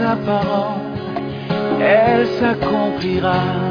sa elle s'accomplira.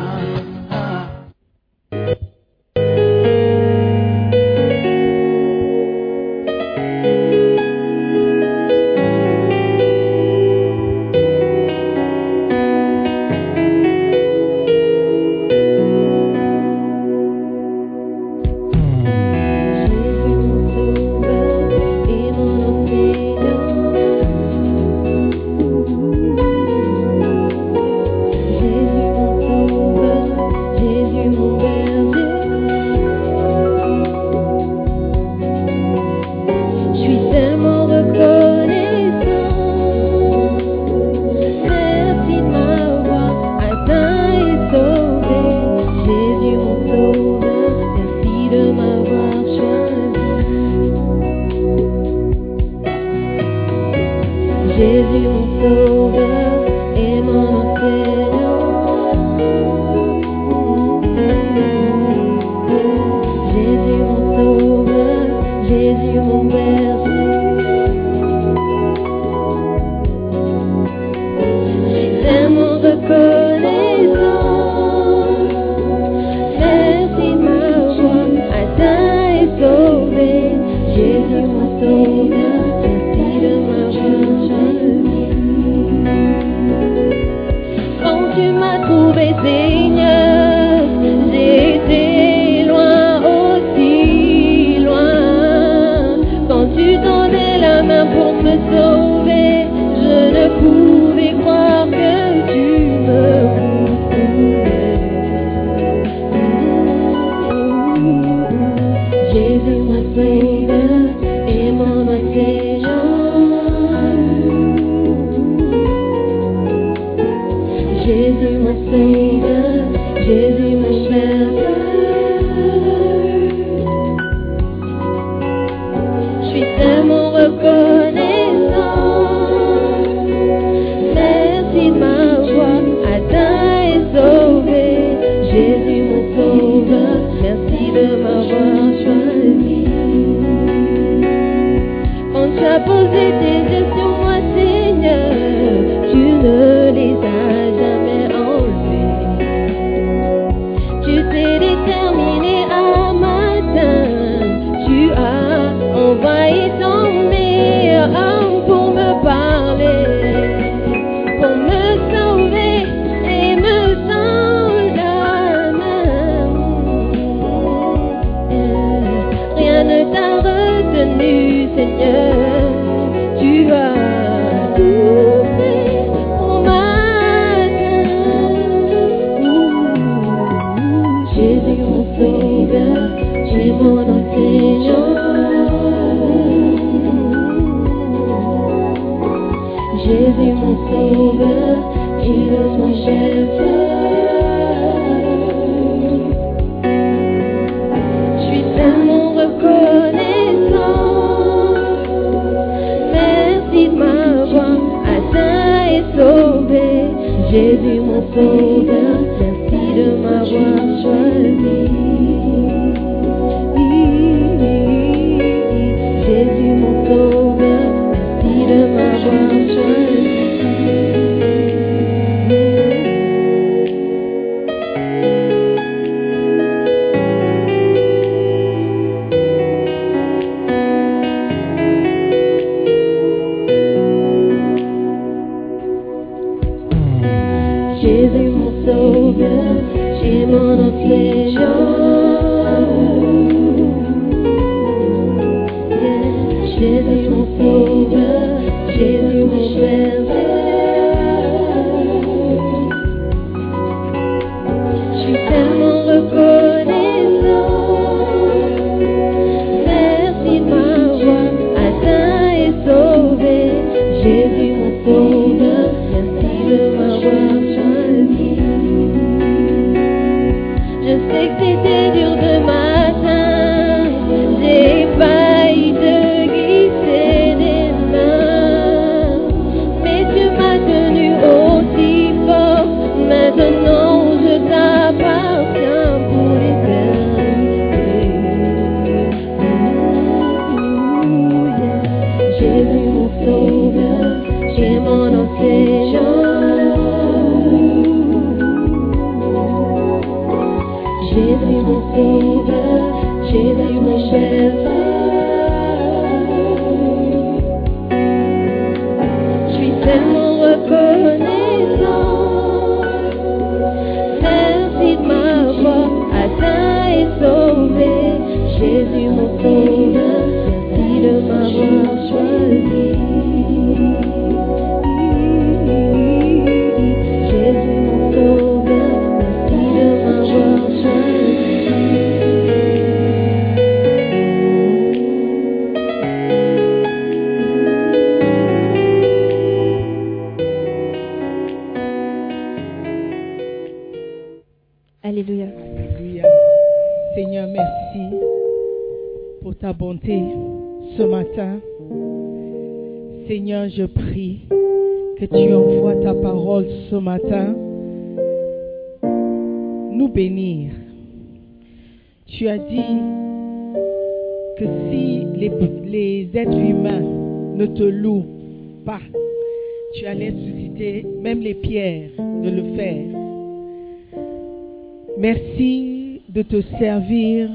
Te servir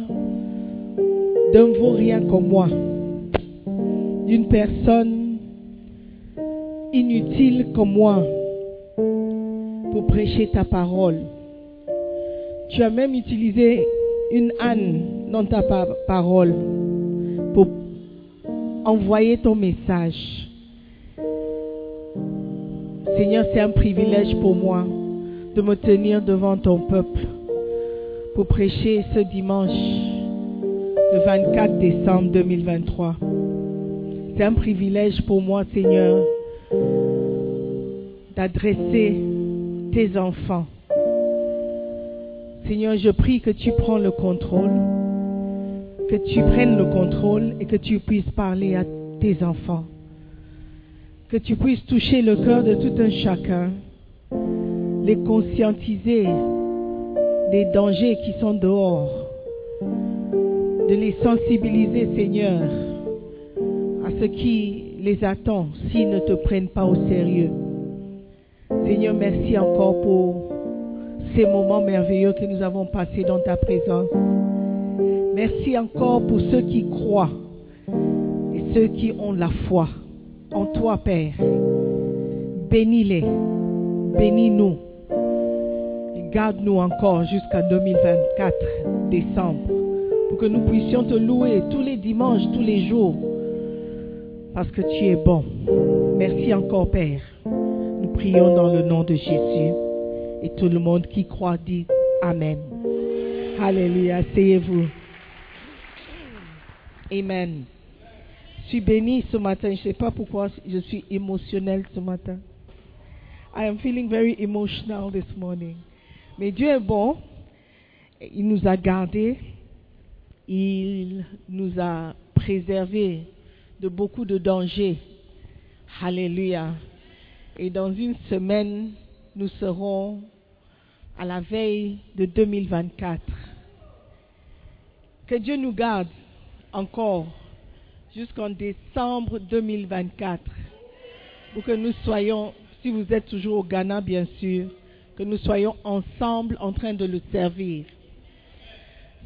d'un vaurien comme moi, d'une personne inutile comme moi, pour prêcher ta parole. Tu as même utilisé une âne dans ta pa- parole pour envoyer ton message. Seigneur, c'est un privilège pour moi de me tenir devant ton peuple pour prêcher ce dimanche, le 24 décembre 2023. C'est un privilège pour moi, Seigneur, d'adresser tes enfants. Seigneur, je prie que tu prends le contrôle, que tu prennes le contrôle et que tu puisses parler à tes enfants. Que tu puisses toucher le cœur de tout un chacun, les conscientiser des dangers qui sont dehors, de les sensibiliser, Seigneur, à ce qui les attend s'ils ne te prennent pas au sérieux. Seigneur, merci encore pour ces moments merveilleux que nous avons passés dans ta présence. Merci encore pour ceux qui croient et ceux qui ont la foi en toi, Père. Bénis-les, bénis-nous. Garde-nous encore jusqu'à 2024, décembre, pour que nous puissions te louer tous les dimanches, tous les jours, parce que tu es bon. Merci encore, Père. Nous prions dans le nom de Jésus. Et tout le monde qui croit dit Amen. Alléluia. Asseyez-vous. Amen. Je suis béni ce matin. Je ne sais pas pourquoi je suis émotionnel ce matin. I am feeling very emotional this. Mais Dieu est bon. Il nous a gardés. Il nous a préservés de beaucoup de dangers. Alléluia. Et dans une semaine, nous serons à la veille de 2024. Que Dieu nous garde encore jusqu'en décembre 2024 pour que nous soyons, si vous êtes toujours au Ghana bien sûr, que nous soyons ensemble en train de le servir.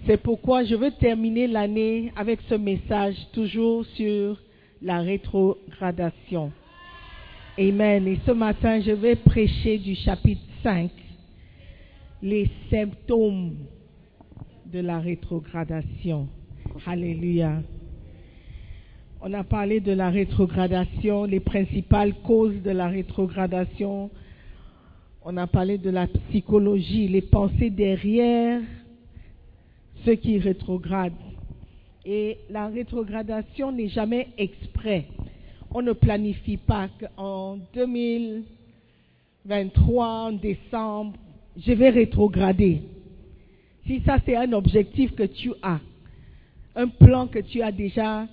C'est pourquoi je veux terminer l'année avec ce message toujours sur la rétrogradation. Amen. Et ce matin, je vais prêcher du chapitre 5, les symptômes de la rétrogradation. Alléluia. On a parlé de la rétrogradation, les principales causes de la rétrogradation. On a parlé de la psychologie, les pensées derrière ceux qui rétrogradent. Et la rétrogradation n'est jamais exprès. On ne planifie pas qu'en 2023, en décembre, je vais rétrograder. Si ça c'est un objectif que tu as, un plan que tu as déjà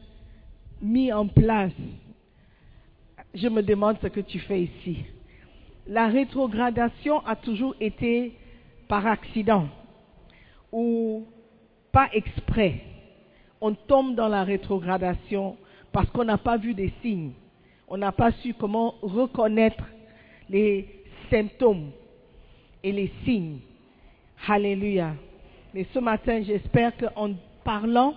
mis en place, je me demande ce que tu fais ici. La rétrogradation a toujours été par accident ou pas exprès. On tombe dans la rétrogradation parce qu'on n'a pas vu des signes. On n'a pas su comment reconnaître les symptômes et les signes. Alléluia. Mais ce matin, j'espère qu'en parlant,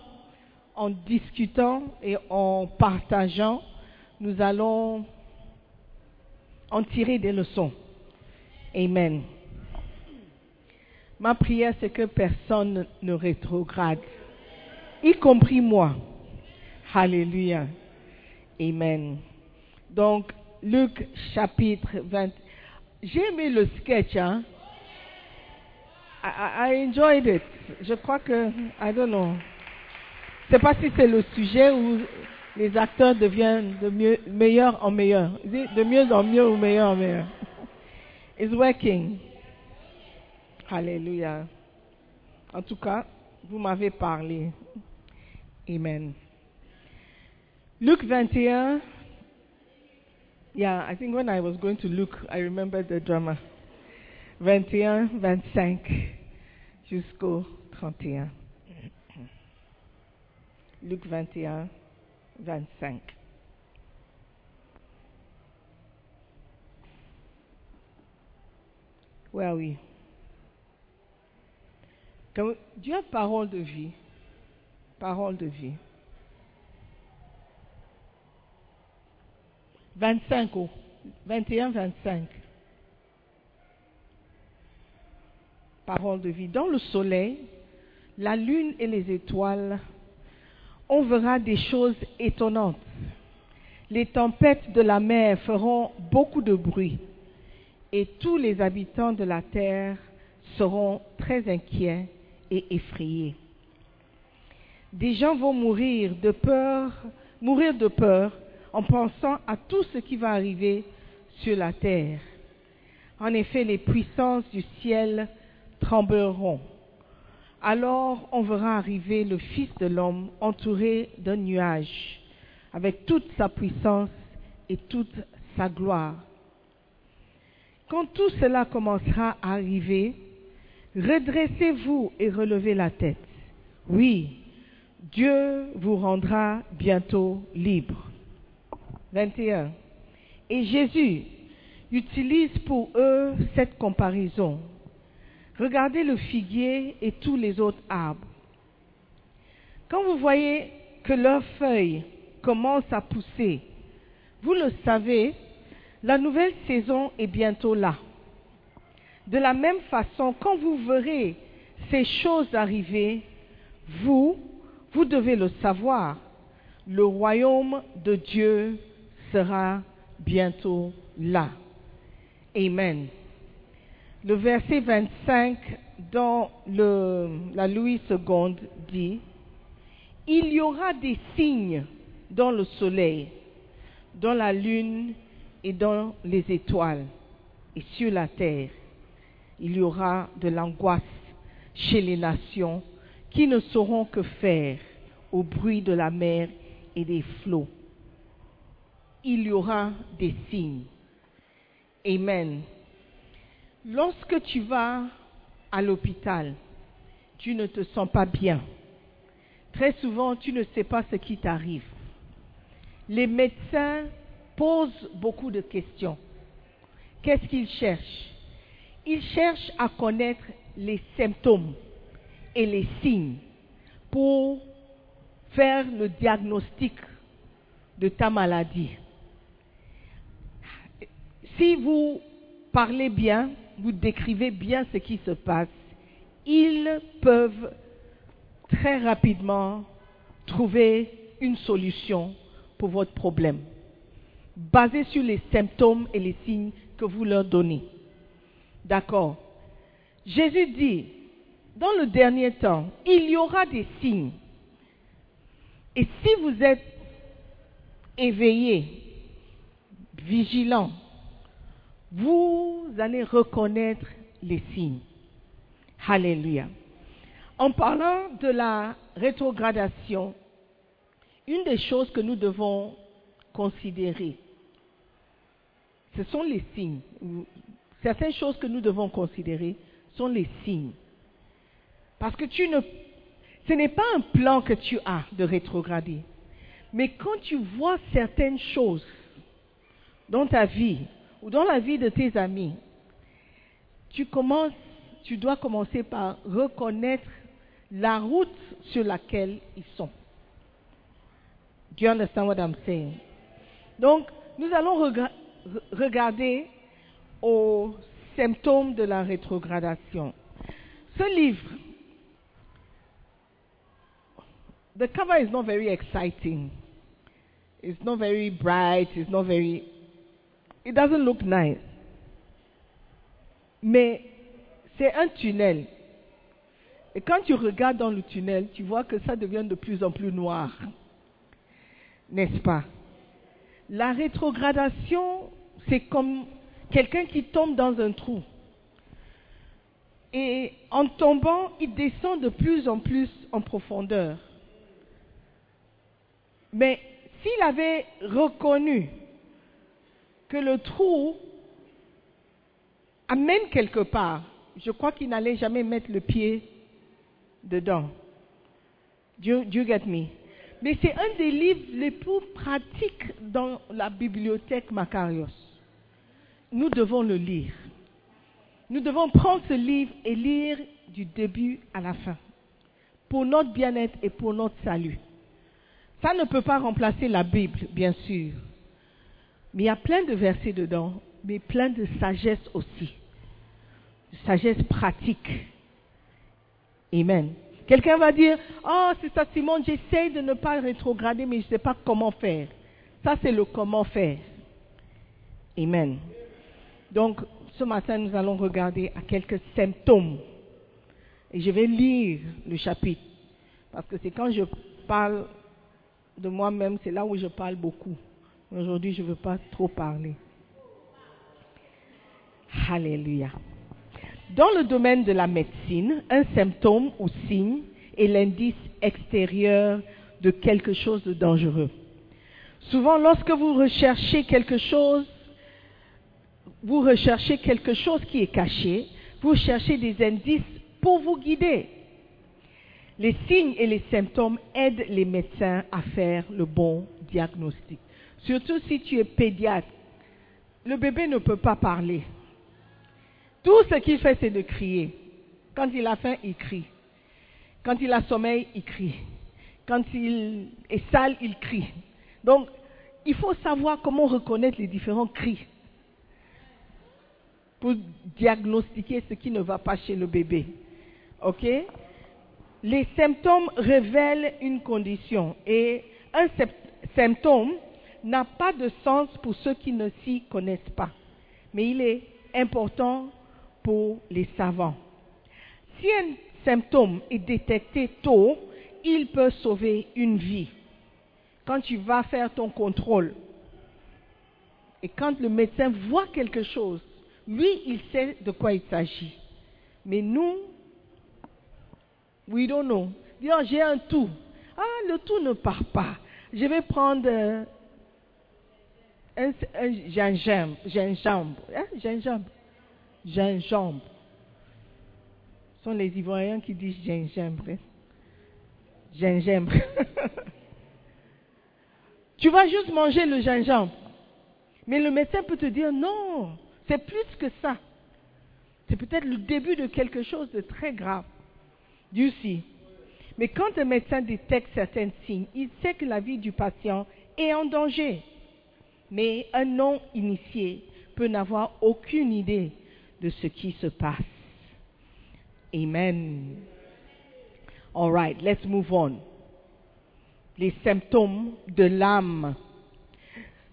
en discutant et en partageant, nous allons en tirer des leçons. Amen. Ma prière, c'est que personne ne rétrograde, y compris moi. Alléluia. Amen. Donc, Luc chapitre 20. J'ai aimé le sketch, hein. I, I enjoyed it. Je crois que, I don't know. Je sais pas si c'est le sujet où les acteurs deviennent de mieux, meilleur en meilleur. De mieux en mieux ou meilleur en meilleur. It's working. Alléluia. En tout cas, vous m'avez parlé. Amen. Luc 21. Yeah, I think when I was going to Luke, I remember the drama. 21, 25 jusqu'au 31. Luc 21, 25. Where are we? Can we- Do you have parole de vie? Parole de vie. 25 oh. 21, 25. Parole de vie. Dans le soleil, la lune et les étoiles, on verra des choses étonnantes. Les tempêtes de la mer feront beaucoup de bruit et tous les habitants de la terre seront très inquiets et effrayés. Des gens vont mourir de peur, mourir de peur en pensant à tout ce qui va arriver sur la terre. En effet, les puissances du ciel trembleront. Alors on verra arriver le Fils de l'homme entouré d'un nuage, avec toute sa puissance et toute sa gloire. Quand tout cela commencera à arriver, redressez-vous et relevez la tête. Oui, Dieu vous rendra bientôt libre. 21. Et Jésus utilise pour eux cette comparaison. Regardez le figuier et tous les autres arbres. Quand vous voyez que leurs feuilles commencent à pousser, vous le savez, la nouvelle saison est bientôt là. De la même façon, quand vous verrez ces choses arriver, vous, vous devez le savoir, le royaume de Dieu sera bientôt là. Amen. Le verset 25 dans la Louis II dit, Il y aura des signes dans le soleil, dans la lune et dans les étoiles et sur la terre. Il y aura de l'angoisse chez les nations qui ne sauront que faire au bruit de la mer et des flots. Il y aura des signes. Amen. Lorsque tu vas à l'hôpital, tu ne te sens pas bien. Très souvent, tu ne sais pas ce qui t'arrive. Les médecins posent beaucoup de questions. Qu'est-ce qu'ils cherchent? Ils cherchent à connaître les symptômes et les signes pour faire le diagnostic de ta maladie. Si vous parlez bien, vous décrivez bien ce qui se passe, ils peuvent très rapidement trouver une solution pour votre problème, basée sur les symptômes et les signes que vous leur donnez. D'accord Jésus dit, dans le dernier temps, il y aura des signes. Et si vous êtes éveillé, vigilant, vous allez reconnaître les signes. Alléluia. En parlant de la rétrogradation, une des choses que nous devons considérer, ce sont les signes. Certaines choses que nous devons considérer sont les signes. Parce que tu ne, ce n'est pas un plan que tu as de rétrograder. Mais quand tu vois certaines choses dans ta vie ou dans la vie de tes amis, tu dois commencer par reconnaître la route sur laquelle ils sont. Do you understand what I'm saying? Donc, nous allons rega- re- regarder aux symptômes de la rétrogradation. Ce livre, the cover is not very exciting. It's not very bright. It's not very. It doesn't look nice. Mais c'est un tunnel. Et quand tu regardes dans le tunnel, tu vois que ça devient de plus en plus noir. N'est-ce pas? La rétrogradation, c'est comme quelqu'un qui tombe dans un trou. Et en tombant, il descend de plus en plus en profondeur. Mais s'il avait reconnu que le trou amène quelque part, je crois qu'il n'allait jamais mettre le pied dedans. Do you, get me? Mais c'est un des livres les plus pratiques dans la bibliothèque Macarios. Nous devons le lire. Nous devons prendre ce livre et lire du début à la fin. Pour notre bien-être et pour notre salut. Ça ne peut pas remplacer la Bible, bien sûr. Mais il y a plein de versets dedans, mais plein de sagesse aussi. De sagesse pratique. Amen. Quelqu'un va dire, oh, c'est ça Simon, j'essaie de ne pas rétrograder, mais je ne sais pas comment faire. Ça, c'est le comment faire. Amen. Donc, ce matin, nous allons regarder à quelques symptômes. Et je vais lire le chapitre. Parce que c'est quand je parle de moi-même, c'est là où je parle beaucoup. Aujourd'hui, je ne veux pas trop parler. Alléluia. Dans le domaine de la médecine, un symptôme ou signe est l'indice extérieur de quelque chose de dangereux. Souvent, lorsque vous recherchez quelque chose, vous recherchez quelque chose qui est caché, vous cherchez des indices pour vous guider. Les signes et les symptômes aident les médecins à faire le bon diagnostic. Surtout si tu es pédiatre. Le bébé ne peut pas parler. Tout ce qu'il fait, c'est de crier. Quand il a faim, il crie. Quand il a sommeil, il crie. Quand il est sale, il crie. Donc, il faut savoir comment reconnaître les différents cris pour diagnostiquer ce qui ne va pas chez le bébé. OK? Les symptômes révèlent une condition et un symptôme n'a pas de sens pour ceux qui ne s'y connaissent pas. Mais il est important pour les savants. Si un symptôme est détecté tôt, il peut sauver une vie. Quand tu vas faire ton contrôle et quand le médecin voit quelque chose, lui, il sait de quoi il s'agit. Mais nous, we don't know. Dis, oh, j'ai un tout. Ah, le tout ne part pas. Je vais prendre euh, un, gingembre. Gingembre. Gingembre gingembre. Ce sont les Ivoiriens qui disent gingembre. Hein? Gingembre. tu vas juste manger le gingembre. Mais le médecin peut te dire non, c'est plus que ça. C'est peut-être le début de quelque chose de très grave. Dieu sait. Mais quand un médecin détecte certains signes, il sait que la vie du patient est en danger. Mais un non-initié peut n'avoir aucune idée de ce qui se passe. Amen. All right, let's move on. Les symptômes de l'âme.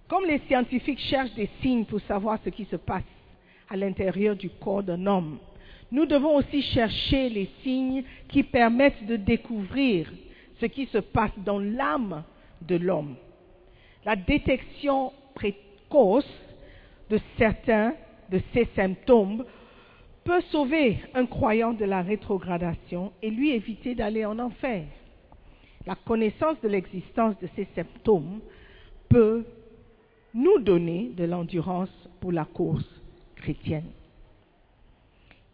Comme les scientifiques cherchent des signes pour savoir ce qui se passe à l'intérieur du corps d'un homme, nous devons aussi chercher les signes qui permettent de découvrir ce qui se passe dans l'âme de l'homme. La détection précoce de certains de ces symptômes peut sauver un croyant de la rétrogradation et lui éviter d'aller en enfer. La connaissance de l'existence de ces symptômes peut nous donner de l'endurance pour la course chrétienne.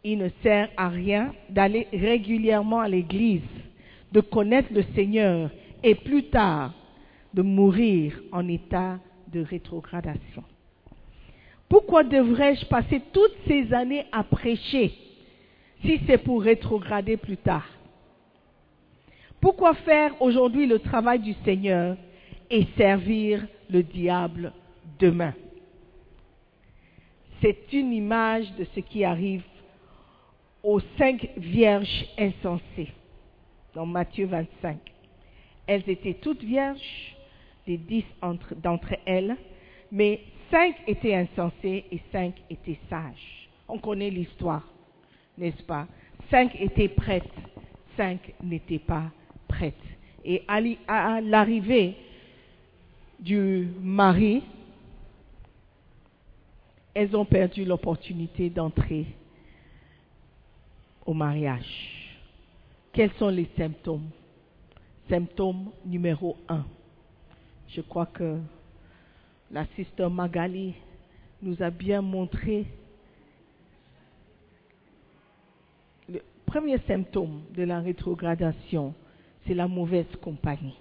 Il ne sert à rien d'aller régulièrement à l'église, de connaître le Seigneur et plus tard de mourir en état de rétrogradation. Pourquoi devrais-je passer toutes ces années à prêcher si c'est pour rétrograder plus tard? Pourquoi faire aujourd'hui le travail du Seigneur et servir le diable demain? C'est une image de ce qui arrive aux cinq vierges insensées dans Matthieu 25. Elles étaient toutes vierges, les dix entre- d'entre elles, mais cinq étaient insensées et cinq étaient sages. On connaît l'histoire, n'est-ce pas? Cinq étaient prêtes, cinq n'étaient pas prêtes. Et à l'arrivée du mari, elles ont perdu l'opportunité d'entrer au mariage. Quels sont les symptômes? Symptôme numéro un. Je crois que la sister Magali nous a bien montré le premier symptôme de la rétrogradation, c'est la mauvaise compagnie.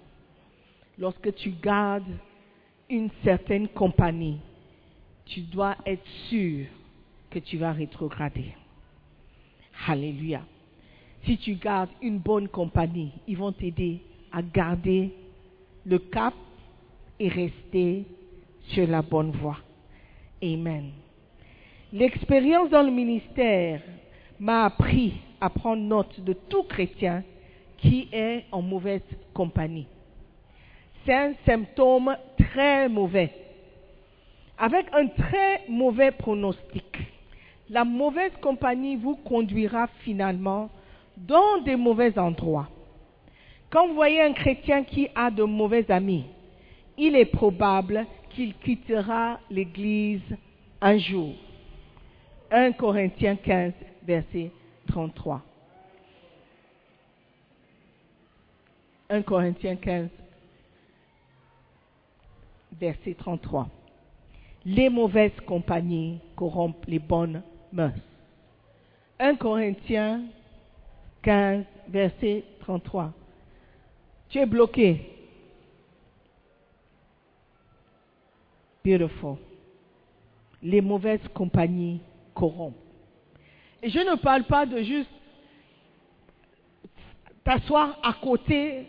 Lorsque tu gardes une certaine compagnie, tu dois être sûr que tu vas rétrograder. Alléluia. Si tu gardes une bonne compagnie, ils vont t'aider à garder le cap et rester sur la bonne voie. Amen. L'expérience dans le ministère m'a appris à prendre note de tout chrétien qui est en mauvaise compagnie. C'est un symptôme très mauvais, avec un très mauvais pronostic. La mauvaise compagnie vous conduira finalement dans des mauvais endroits. Quand vous voyez un chrétien qui a de mauvais amis, il est probable qu'il quittera l'Église un jour. 1 Corinthiens 15, verset 33. 1 Corinthiens 15, verset 33. Les mauvaises compagnies corrompent les bonnes mœurs. 1 Corinthiens 15, verset 33. Tu es bloqué. Beautiful. Les mauvaises compagnies corrompent. Et je ne parle pas de juste t'asseoir à côté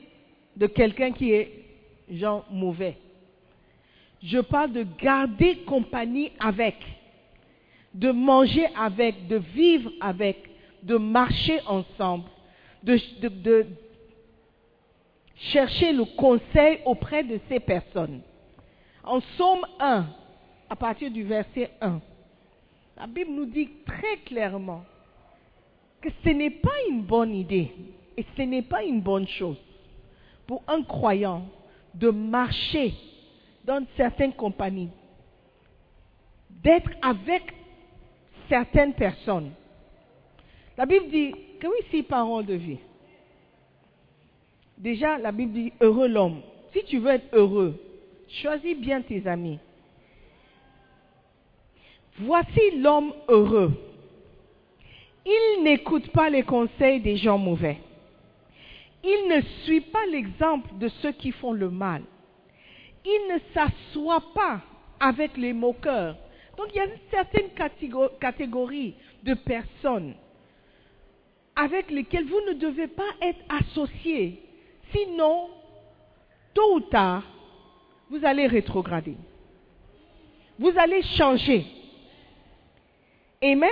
de quelqu'un qui est genre mauvais. Je parle de garder compagnie avec, de manger avec, de vivre avec, de marcher ensemble, de, chercher le conseil auprès de ces personnes. En Somme 1, à partir du verset 1, la Bible nous dit très clairement que ce n'est pas une bonne idée et ce n'est pas une bonne chose pour un croyant de marcher dans certaines compagnies, d'être avec certaines personnes. La Bible dit que oui, c'est parole de vie. Déjà, la Bible dit heureux l'homme. Si tu veux être heureux, choisis bien tes amis. Voici l'homme heureux. Il n'écoute pas les conseils des gens mauvais. Il ne suit pas l'exemple de ceux qui font le mal. Il ne s'assoit pas avec les moqueurs. Donc il y a une certaine catégo- catégorie de personnes avec lesquelles vous ne devez pas être associés. Sinon, tôt ou tard, vous allez rétrograder. Vous allez changer. Amen.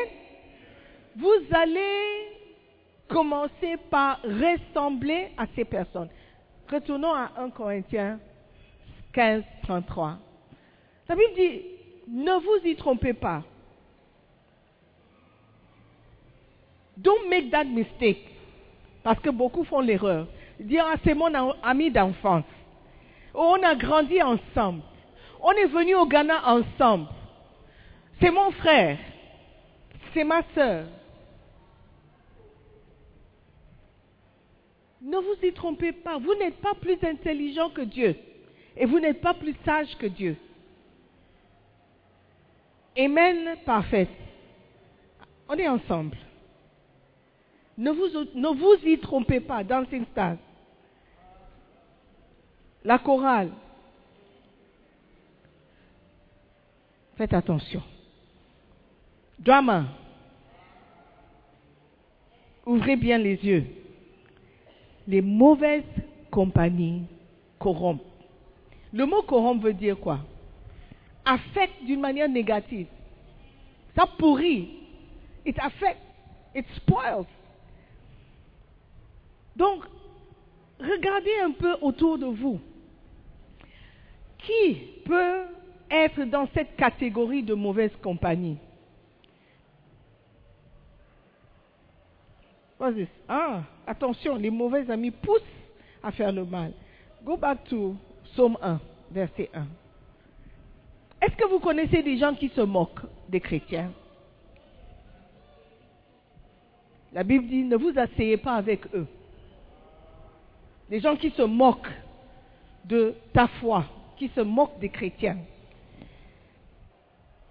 Vous allez commencer par ressembler à ces personnes. Retournons à 1 Corinthiens 15, 33. La Bible dit, ne vous y trompez pas. Don't make that mistake. Parce que beaucoup font l'erreur. Dire, ah, c'est mon ami d'enfance. Oh, on a grandi ensemble. On est venu au Ghana ensemble. C'est mon frère. C'est ma soeur. Ne vous y trompez pas. Vous n'êtes pas plus intelligent que Dieu. Et vous n'êtes pas plus sage que Dieu. Amen, parfait. On est ensemble. Ne vous, ne vous y trompez pas dans cette stade. La chorale. Faites attention. Drama. Ouvrez bien les yeux. Les mauvaises compagnies corrompent. Le mot corrompre veut dire quoi? Affecte d'une manière négative. Ça pourrit. It affects. It spoils. Donc, regardez un peu autour de vous. Qui peut être dans cette catégorie de mauvaise compagnie? Ah, attention, les mauvais amis poussent à faire le mal. Go back to Psaume 1, verset 1. Est-ce que vous connaissez des gens qui se moquent des chrétiens? La Bible dit, ne vous asseyez pas avec eux. Des gens qui se moquent de ta foi, qui se moquent des chrétiens.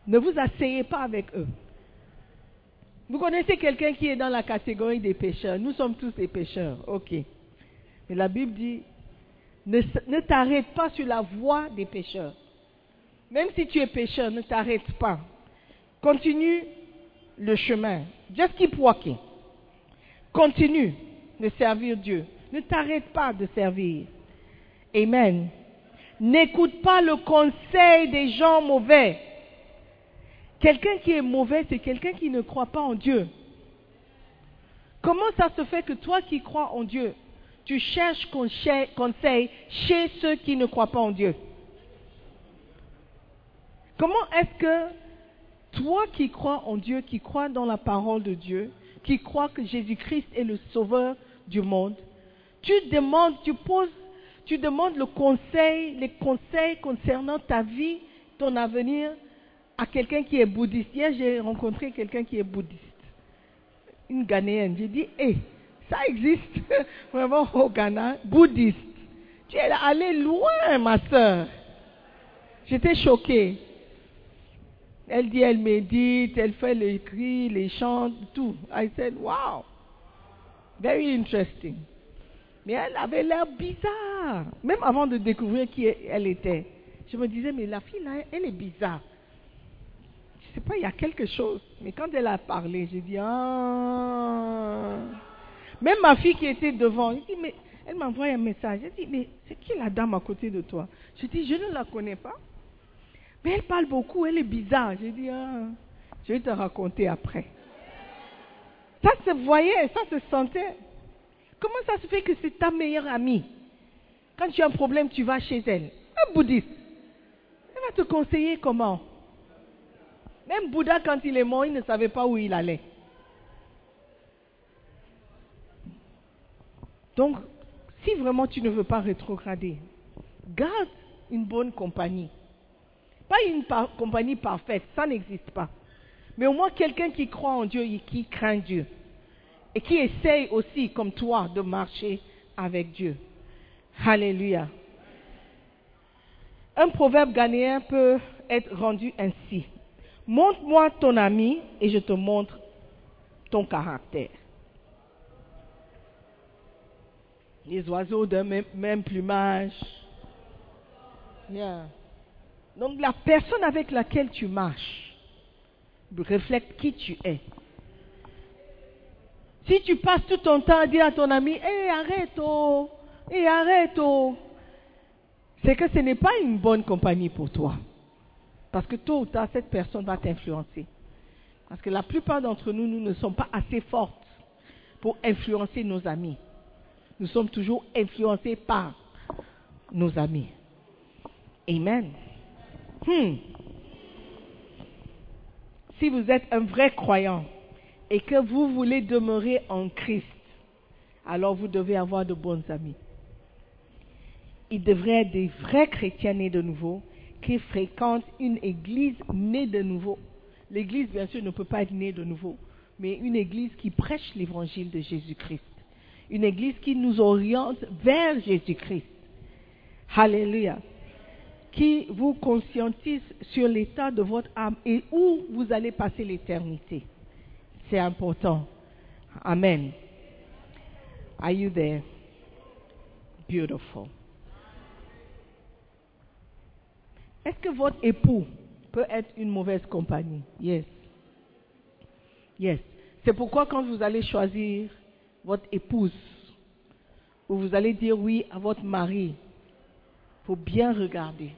Ne vous asseyez pas avec eux. Vous connaissez quelqu'un qui est dans la catégorie des pécheurs. Nous sommes tous des pécheurs. Ok. Mais la Bible dit, ne, t'arrête pas sur la voie des pécheurs. Même si tu es pécheur, ne t'arrête pas. Continue le chemin. Just keep walking. Continue de servir Dieu. Ne t'arrête pas de servir. Amen. N'écoute pas le conseil des gens mauvais. Quelqu'un qui est mauvais, c'est quelqu'un qui ne croit pas en Dieu. Comment ça se fait que toi qui crois en Dieu, tu cherches conseil chez ceux qui ne croient pas en Dieu? Comment est-ce que toi qui crois en Dieu, qui crois dans la parole de Dieu, qui crois que Jésus-Christ est le sauveur du monde, tu demandes, tu poses, tu demandes le conseil, les conseils concernant ta vie, ton avenir, à quelqu'un qui est bouddhiste. Hier, j'ai rencontré quelqu'un qui est bouddhiste. Une Ghanéenne. J'ai dit, hé, ça existe vraiment au Ghana, bouddhiste. Tu es allé loin, ma soeur. J'étais choquée. Elle dit, elle médite, elle fait les cris, les chants, tout. I said, wow, very interesting. Mais elle avait l'air bizarre. Même avant de découvrir qui elle était. Je me disais, mais la fille là, elle est bizarre. Je sais pas, il y a quelque chose. Mais quand elle a parlé, j'ai dit, ah. Même ma fille qui était devant, elle, dit, elle m'a envoyé un message. Elle dit, mais c'est qui la dame à côté de toi? Je dis, je ne la connais pas. Mais elle parle beaucoup, elle est bizarre. J'ai dit, ah, je vais te raconter après. Ça se voyait, ça se sentait. Comment ça se fait que c'est ta meilleure amie? Quand tu as un problème, tu vas chez elle. Un bouddhiste. Elle va te conseiller comment? Même Bouddha, quand il est mort, il ne savait pas où il allait. Donc, si vraiment tu ne veux pas rétrograder, garde une bonne compagnie. Pas une compagnie parfaite, ça n'existe pas. Mais au moins quelqu'un qui croit en Dieu et qui craint Dieu. Et qui essaye aussi, comme toi, de marcher avec Dieu. Alléluia. Un proverbe ghanéen peut être rendu ainsi. Montre-moi ton ami et je te montre ton caractère. Les oiseaux d'un même, plumage. Donc la personne avec laquelle tu marches reflète qui tu es. Si tu passes tout ton temps à dire à ton ami, hé, arrête, oh, hé, arrête, oh, c'est que ce n'est pas une bonne compagnie pour toi. Parce que tôt ou tard, cette personne va t'influencer. Parce que la plupart d'entre nous, nous ne sommes pas assez fortes pour influencer nos amis. Nous sommes toujours influencés par nos amis. Amen. Hmm. Si vous êtes un vrai croyant et que vous voulez demeurer en Christ, alors vous devez avoir de bons amis. Ils devraient être des vrais chrétiens nés de nouveau qui fréquentent une église née de nouveau. L'église, bien sûr, ne peut pas être née de nouveau, mais une église qui prêche l'évangile de Jésus-Christ, Une église qui nous oriente vers Jésus-Christ. Alléluia. Qui vous conscientise sur l'état de votre âme et où vous allez passer l'éternité. C'est important. Amen. Are you there? Beautiful. Est-ce que votre époux peut être une mauvaise compagnie? Yes. Yes. C'est pourquoi quand vous allez choisir votre épouse, ou vous allez dire oui à votre mari, il faut bien regarder.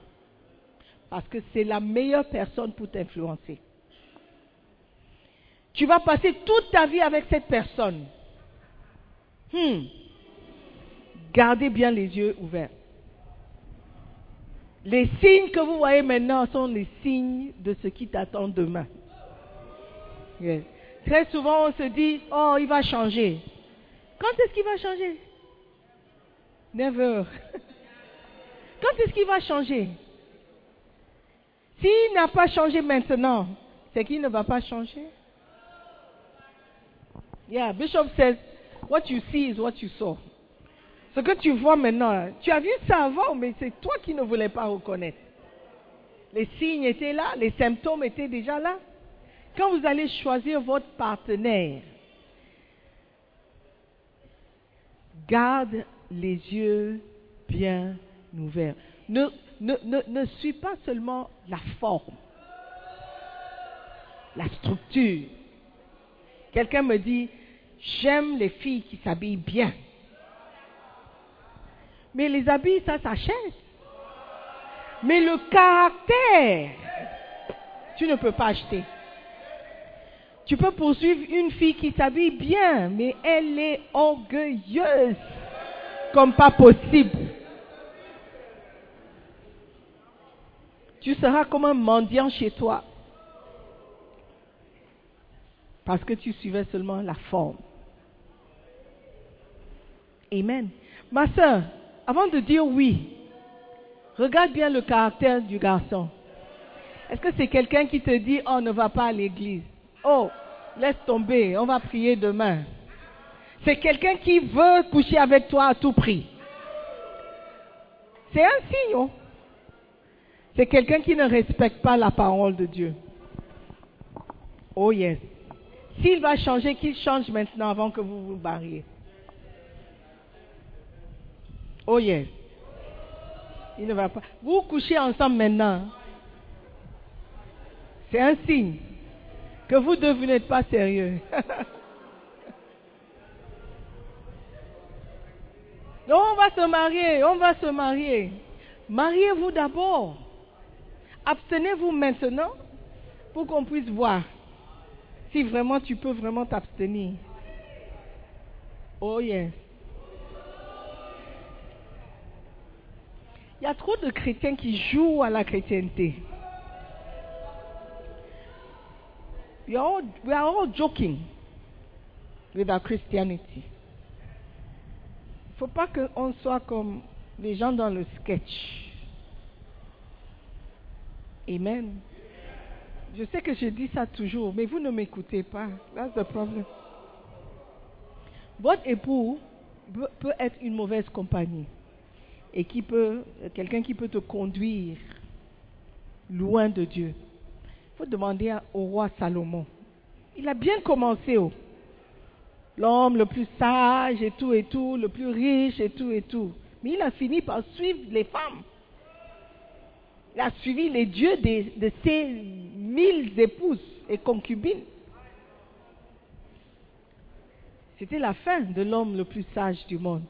Parce que c'est la meilleure personne pour t'influencer. Tu vas passer toute ta vie avec cette personne. Hmm. Gardez bien les yeux ouverts. Les signes que vous voyez maintenant sont les signes de ce qui t'attend demain. Très souvent, on se dit, oh, il va changer. Quand est-ce qu'il va changer? Never. Quand est-ce qu'il va changer? S'il n'a pas changé maintenant, c'est qu'il ne va pas changer. Yeah, Bishop says, what you see is what you saw. Ce que tu vois maintenant, tu as vu ça avant, mais c'est toi qui ne voulais pas reconnaître. Les signes étaient là, les symptômes étaient déjà là. Quand vous allez choisir votre partenaire, garde les yeux bien ouverts. Ne, ne, ne, ne suis pas seulement la forme, la structure. Quelqu'un me dit, j'aime les filles qui s'habillent bien. Mais les habits, ça s'achète. Mais le caractère, tu ne peux pas acheter. Tu peux poursuivre une fille qui s'habille bien, mais elle est orgueilleuse comme pas possible. Tu seras comme un mendiant chez toi. Parce que tu suivais seulement la forme. Amen. Ma soeur, avant de dire oui, regarde bien le caractère du garçon. Est-ce que c'est quelqu'un qui te dit, oh, ne va pas à l'église? Oh, laisse tomber, on va prier demain. C'est quelqu'un qui veut coucher avec toi à tout prix. C'est un signe. oh. C'est quelqu'un qui ne respecte pas la parole de Dieu. Oh yes. S'il va changer, qu'il change maintenant avant que vous vous barriez. Oh yes. Il ne va pas. Vous couchez ensemble maintenant. C'est un signe que vous deux n'êtes pas sérieux. Non, on va se marier, on va se marier. Mariez-vous d'abord. Abstenez-vous maintenant pour qu'on puisse voir si vraiment tu peux vraiment t'abstenir. Oh yes. Il y a trop de chrétiens qui jouent à la chrétienté. We are all, joking with our Christianity. Il ne faut pas qu'on soit comme les gens dans le sketch. Amen. Je sais que je dis ça toujours, mais vous ne m'écoutez pas. That's the problem. Votre époux peut être une mauvaise compagnie et qui peut, quelqu'un qui peut te conduire loin de Dieu. Il faut demander au roi Salomon. Il a bien commencé, oh. l'homme le plus sage et tout et tout, le plus riche et tout et tout. Mais il a fini par suivre les femmes. Il a suivi les dieux des- de ses mille épouses et concubines. C'était la fin de l'homme le plus sage du monde.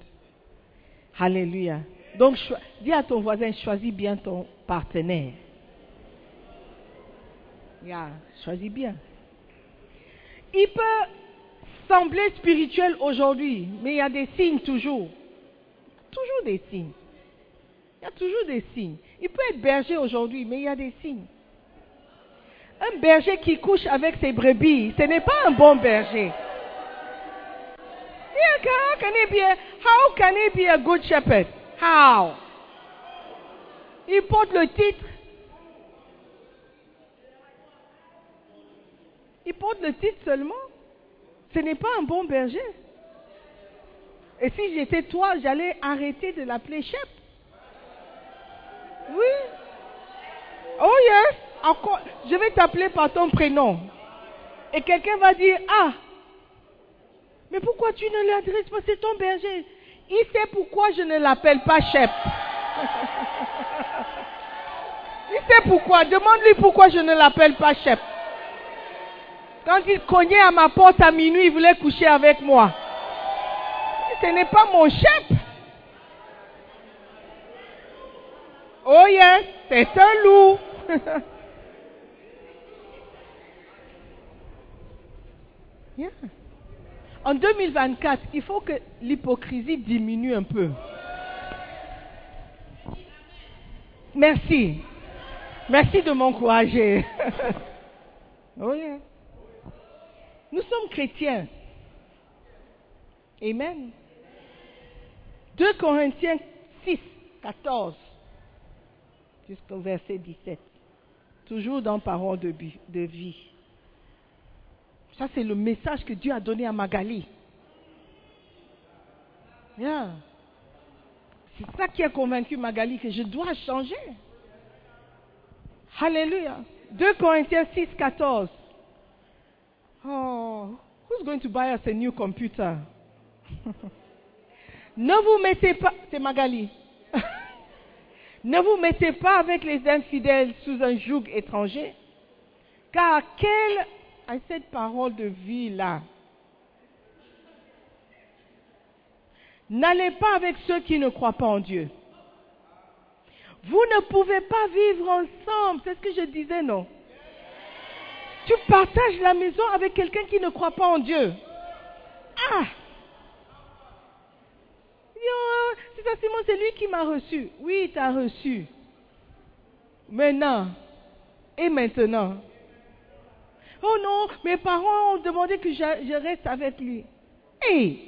Alléluia. Donc, dis à ton voisin, choisis bien ton partenaire. Yeah, choisis bien. Il peut sembler spirituel aujourd'hui, mais il y a des signes toujours. Toujours des signes. Il y a toujours des signes. Il peut être berger aujourd'hui, mais il y a des signes. Un berger qui couche avec ses brebis, ce n'est pas un bon berger. Yeah, how can he be a, how can he be a good shepherd? Il porte le titre. Il porte le titre seulement. Ce n'est pas un bon berger. Et si j'étais toi, j'allais arrêter de l'appeler chef. Oui. Oh yes. Encore, je vais t'appeler par ton prénom. Et quelqu'un va dire, ah, mais pourquoi tu ne l'adresses pas? C'est ton berger. Il sait pourquoi je ne l'appelle pas chef. Il sait pourquoi. Demande-lui pourquoi je ne l'appelle pas chef. Quand il cognait à ma porte à minuit, il voulait coucher avec moi. Ce n'est pas mon chef. Oh yes, c'est un loup. Yeah. En 2024, il faut que l'hypocrisie diminue un peu. Merci. Merci de m'encourager. yeah. Nous sommes chrétiens. Amen. 2 Corinthiens 6, 14 jusqu'au verset 17. Toujours dans parole de vie. Ça, c'est le message que Dieu a donné à Magali. Yeah. C'est ça qui a convaincu Magali que je dois changer. Alléluia. 2 Corinthiens 6, 14. Oh, who's going to buy us a new computer? ne vous mettez pas, c'est Magali. ne vous mettez pas avec les infidèles sous un joug étranger, car quelle est cette parole de vie là N'allez pas avec ceux qui ne croient pas en Dieu. Vous ne pouvez pas vivre ensemble. C'est ce que je disais, non? Tu partages la maison avec quelqu'un qui ne croit pas en Dieu. Ah C'est ça, Simon, c'est lui qui m'a reçu. Oui, il t'a reçu. Maintenant. Et maintenant. Oh non, mes parents ont demandé que je, reste avec lui. Hé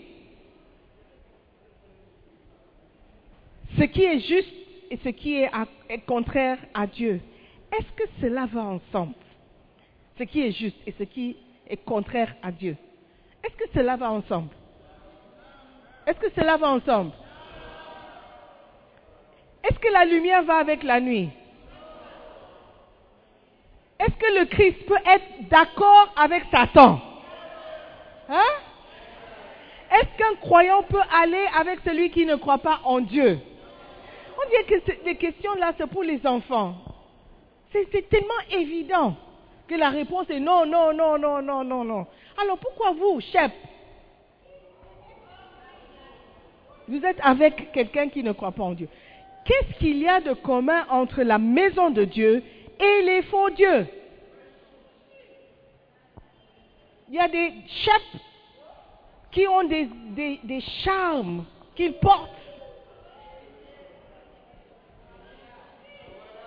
Ce qui est juste et ce qui est contraire à Dieu, est-ce que cela va ensemble? Ce qui est juste et ce qui est contraire à Dieu, est-ce que cela va ensemble? Est-ce que cela va ensemble? Est-ce que la lumière va avec la nuit? Est-ce que le Christ peut être d'accord avec Satan? Hein? Est-ce qu'un croyant peut aller avec celui qui ne croit pas en Dieu? On dit que les questions là, c'est pour les enfants. C'est tellement évident que la réponse est non, non, non, non, non, non, non. Alors pourquoi vous, chef, vous êtes avec quelqu'un qui ne croit pas en Dieu. Qu'est-ce qu'il y a de commun entre la maison de Dieu et les faux dieux Il y a des chefs qui ont des, charmes qu'ils portent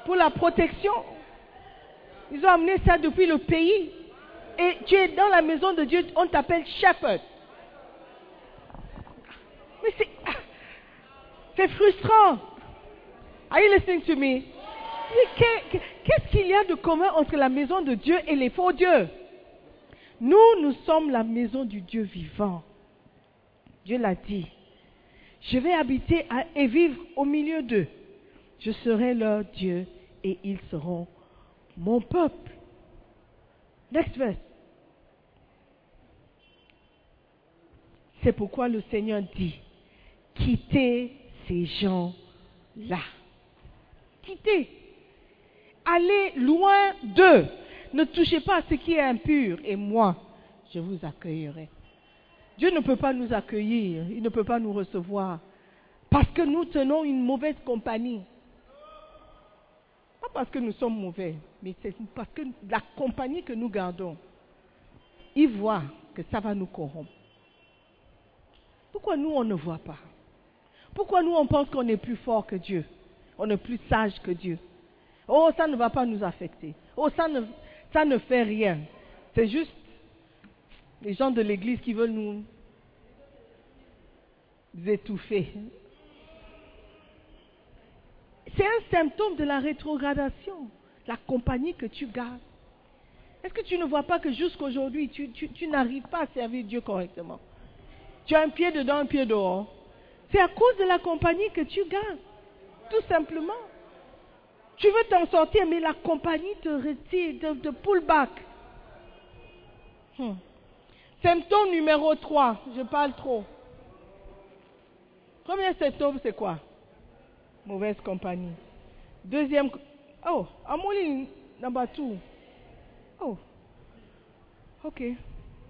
pour la protection. Ils ont amené ça depuis le pays. Et tu es dans la maison de Dieu, on t'appelle shepherd. Mais c'est, c'est frustrant. Are you listening to me? Qu'est-ce qu'il y a de commun entre la maison de Dieu et les faux dieux? Nous, nous sommes la maison du Dieu vivant. Dieu l'a dit. Je vais habiter et vivre au milieu d'eux. Je serai leur Dieu et ils seront mon peuple. Next verse. C'est pourquoi le Seigneur dit, quittez ces gens-là. Quittez. Allez loin d'eux. Ne touchez pas à ce qui est impur et moi, je vous accueillerai. Dieu ne peut pas nous accueillir, il ne peut pas nous recevoir parce que nous tenons une mauvaise compagnie. Pas parce que nous sommes mauvais, mais c'est parce que la compagnie que nous gardons, il voit que ça va nous corrompre. Pourquoi nous, on ne voit pas? Pourquoi nous, on pense qu'on est plus fort que Dieu On est plus sage que Dieu? Oh, ça ne va pas nous affecter. Oh, ça ne, ça ne fait rien. C'est juste les gens de l'Église qui veulent nous étouffer. C'est un symptôme de la rétrogradation, la compagnie que tu gardes. Est-ce que tu ne vois pas que jusqu'aujourd'hui, tu, tu- n'arrives pas à servir Dieu correctement? Tu as un pied dedans, un pied dehors. C'est à cause de la compagnie que tu gagnes. Tout simplement. Tu veux t'en sortir, mais la compagnie te retire, te, pull back. Hmm. Symptôme numéro 3. Je parle trop. Premier symptôme, c'est quoi? Mauvaise compagnie. Deuxième. Oh, number two. Oh. Ok.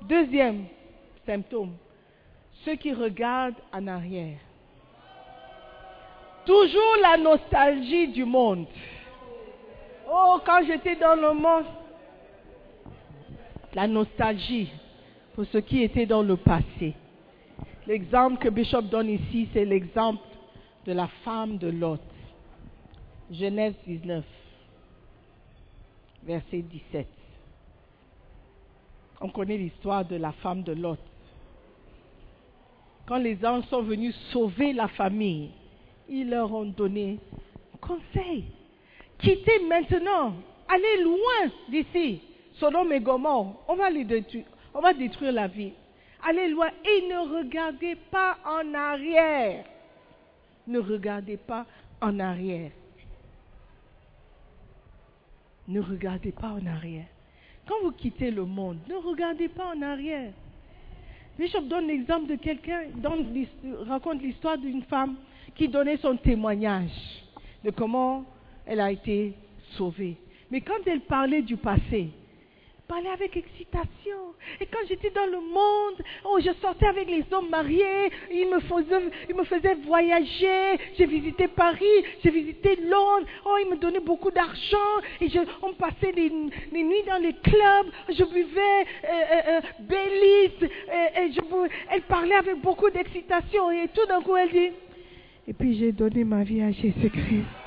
Deuxième symptôme. Ceux qui regardent en arrière. Toujours la nostalgie du monde. Oh, quand j'étais dans le monde. La nostalgie pour ce qui était dans le passé. L'exemple que Bishop donne ici, c'est l'exemple de la femme de Lot. Genèse 19, verset 17. On connaît l'histoire de la femme de Lot. Quand les anges sont venus sauver la famille, ils leur ont donné conseil. Quittez maintenant, allez loin d'ici. Sodome et Gomorre, on va détruire, la vie. Allez loin et ne regardez pas en arrière. Ne regardez pas en arrière. Ne regardez pas en arrière. Quand vous quittez le monde, ne regardez pas en arrière. Bishop donne l'exemple de quelqu'un, raconte l'histoire d'une femme qui donnait son témoignage de comment elle a été sauvée. Mais quand elle parlait du passé, parlait avec excitation. Et quand j'étais dans le monde, oh, je sortais avec les hommes mariés, ils me faisaient, voyager, j'ai visité Paris, j'ai visité Londres, oh, ils me donnaient beaucoup d'argent, et je, on passait les nuits dans les clubs, je buvais euh, euh, euh, elle parlait avec beaucoup d'excitation, et tout d'un coup elle dit, et puis j'ai donné ma vie à Jésus-Christ.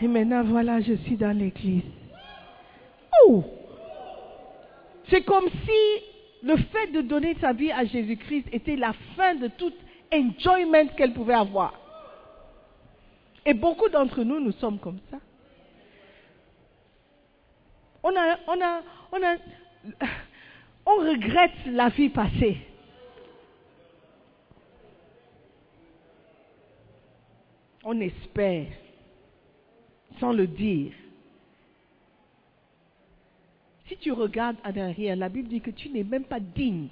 Et maintenant, voilà, je suis dans l'église. Oh! C'est comme si le fait de donner sa vie à Jésus-Christ était la fin de tout enjoyment qu'elle pouvait avoir. Et beaucoup d'entre nous, nous sommes comme ça. On a, on a, on a, on regrette la vie passée. On espère, sans le dire. Si tu regardes en arrière, la Bible dit que tu n'es même pas digne.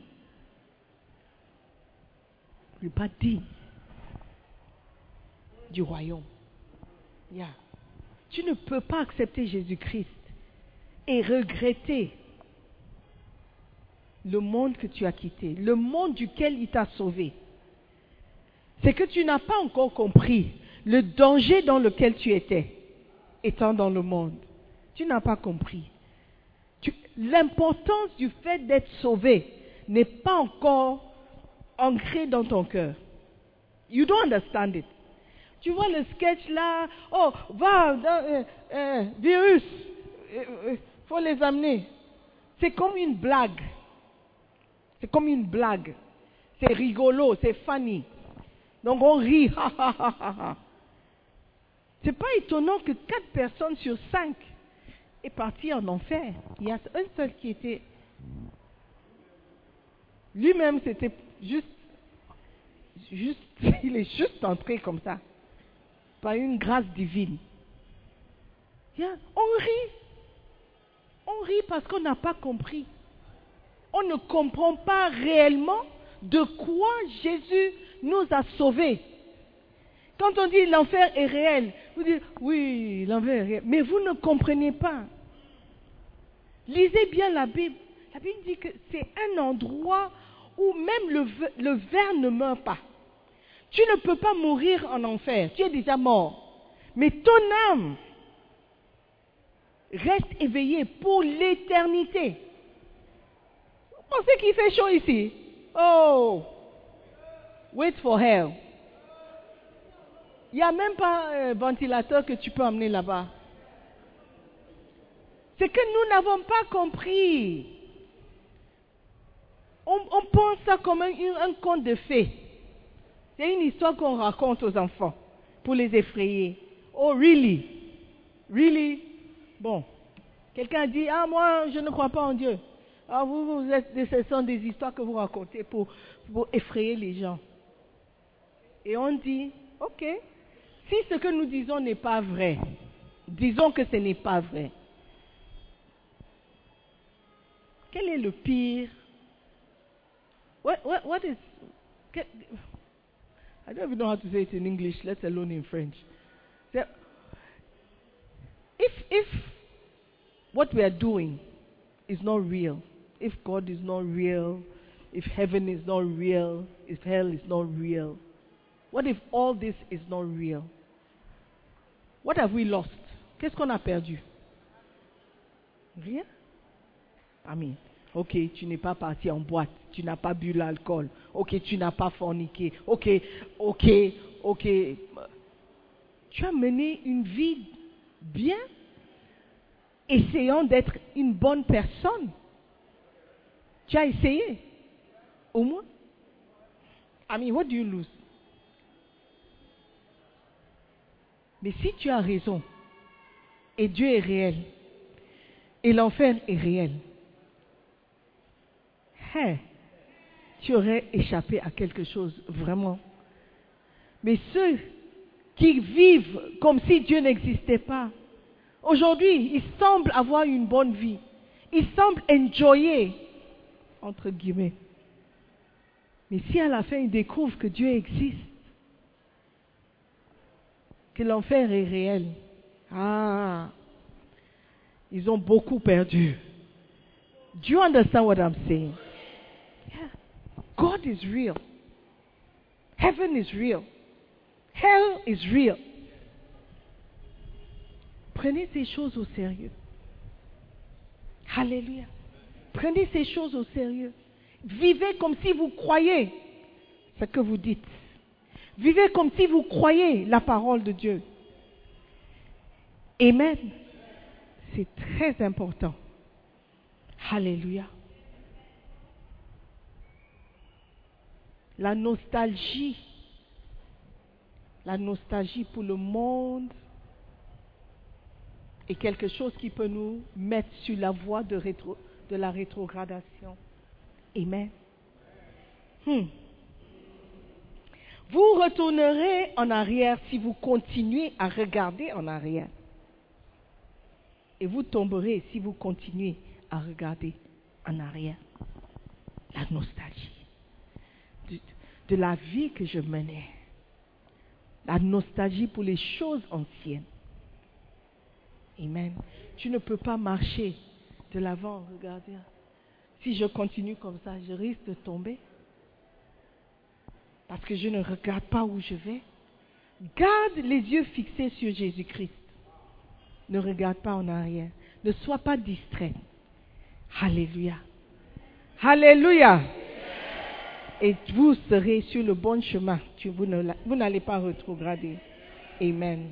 Tu n'es pas digne du royaume. Tu ne peux pas accepter Jésus-Christ et regretter le monde que tu as quitté, le monde duquel il t'a sauvé. C'est que tu n'as pas encore compris le danger dans lequel tu étais, étant dans le monde. Tu n'as pas compris. L'importance du fait d'être sauvé n'est pas encore ancrée dans ton cœur. You don't understand it. Tu vois le sketch là, oh, va, euh, euh, virus, il faut les amener. C'est comme une blague. C'est comme une blague. C'est rigolo, c'est funny. Donc on rit. ha. C'est pas étonnant que quatre personnes sur cinq aient parti en enfer. Il y a un seul qui était. Lui-même, c'était juste. Juste, il est juste entré comme ça. Par une grâce divine. On rit. On rit parce qu'on n'a pas compris. On ne comprend pas réellement de quoi Jésus nous a sauvés. Quand on dit l'enfer est réel, vous dites oui, réel, mais vous ne comprenez pas. Lisez bien la Bible. La Bible dit que c'est un endroit où même le, le ver ne meurt pas. Tu ne peux pas mourir en enfer, tu es déjà mort. Mais ton âme reste éveillée pour l'éternité. Vous pensez qu'il fait chaud ici? Oh! Wait for hell. Il n'y a même pas un ventilateur que tu peux emmener là-bas. C'est que nous n'avons pas compris. On, pense ça comme un, conte de fées. C'est une histoire qu'on raconte aux enfants pour les effrayer. Oh, really? Really? Bon. Quelqu'un dit, ah, moi, je ne crois pas en Dieu. Ah, vous, vous êtes, ce sont des histoires que vous racontez pour effrayer les gens. Et on dit, ok, si ce que nous disons n'est pas vrai, disons que ce n'est pas vrai. Quel est le pire? What, what, what is I don't even know how to say it in English, let alone in French. If if what we are doing is not real, if God is not real, if heaven is not real, if hell is not real, what if all this is not real? What have we lost? Qu'est-ce qu'on a perdu? Rien. Amen. Ok, tu n'es pas parti en boîte, tu n'as pas bu l'alcool. Ok, tu n'as pas forniqué. Ok, ok, ok. Tu as mené une vie bien, essayant d'être une bonne personne. Tu as essayé, au moins. I mean, what do you lose? Mais si tu as raison, et Dieu est réel, et l'enfer est réel, hein, tu aurais échappé à quelque chose vraiment. Mais ceux qui vivent comme si Dieu n'existait pas, aujourd'hui, ils semblent avoir une bonne vie. Ils semblent enjoyer, entre guillemets. Mais si à la fin ils découvrent que Dieu existe, que l'enfer est réel, ah, ils ont beaucoup perdu. Do you understand what I'm saying? Yeah. God is real. Heaven is real. Hell is real. Prenez ces choses au sérieux. Alléluia. Prenez ces choses au sérieux. Vivez comme si vous croyez ce que vous dites. Vivez comme si vous croyez la parole de Dieu. Amen. C'est très important. Alléluia. La nostalgie, la nostalgie pour le monde est quelque chose qui peut nous mettre sur la voie de, la rétrogradation. Amen. Hmm. Vous retournerez en arrière si vous continuez à regarder en arrière. Et vous tomberez si vous continuez à regarder en arrière. La nostalgie de, la vie que je menais. La nostalgie pour les choses anciennes. Amen. Tu ne peux pas marcher de l'avant, regardez. Si je continue comme ça, je risque de tomber. Parce que je ne regarde pas où je vais. Garde les yeux fixés sur Jésus-Christ. Ne regarde pas en arrière. Ne sois pas distrait. Alléluia. Alléluia. Et vous serez sur le bon chemin. Vous n'allez pas rétrograder. Amen.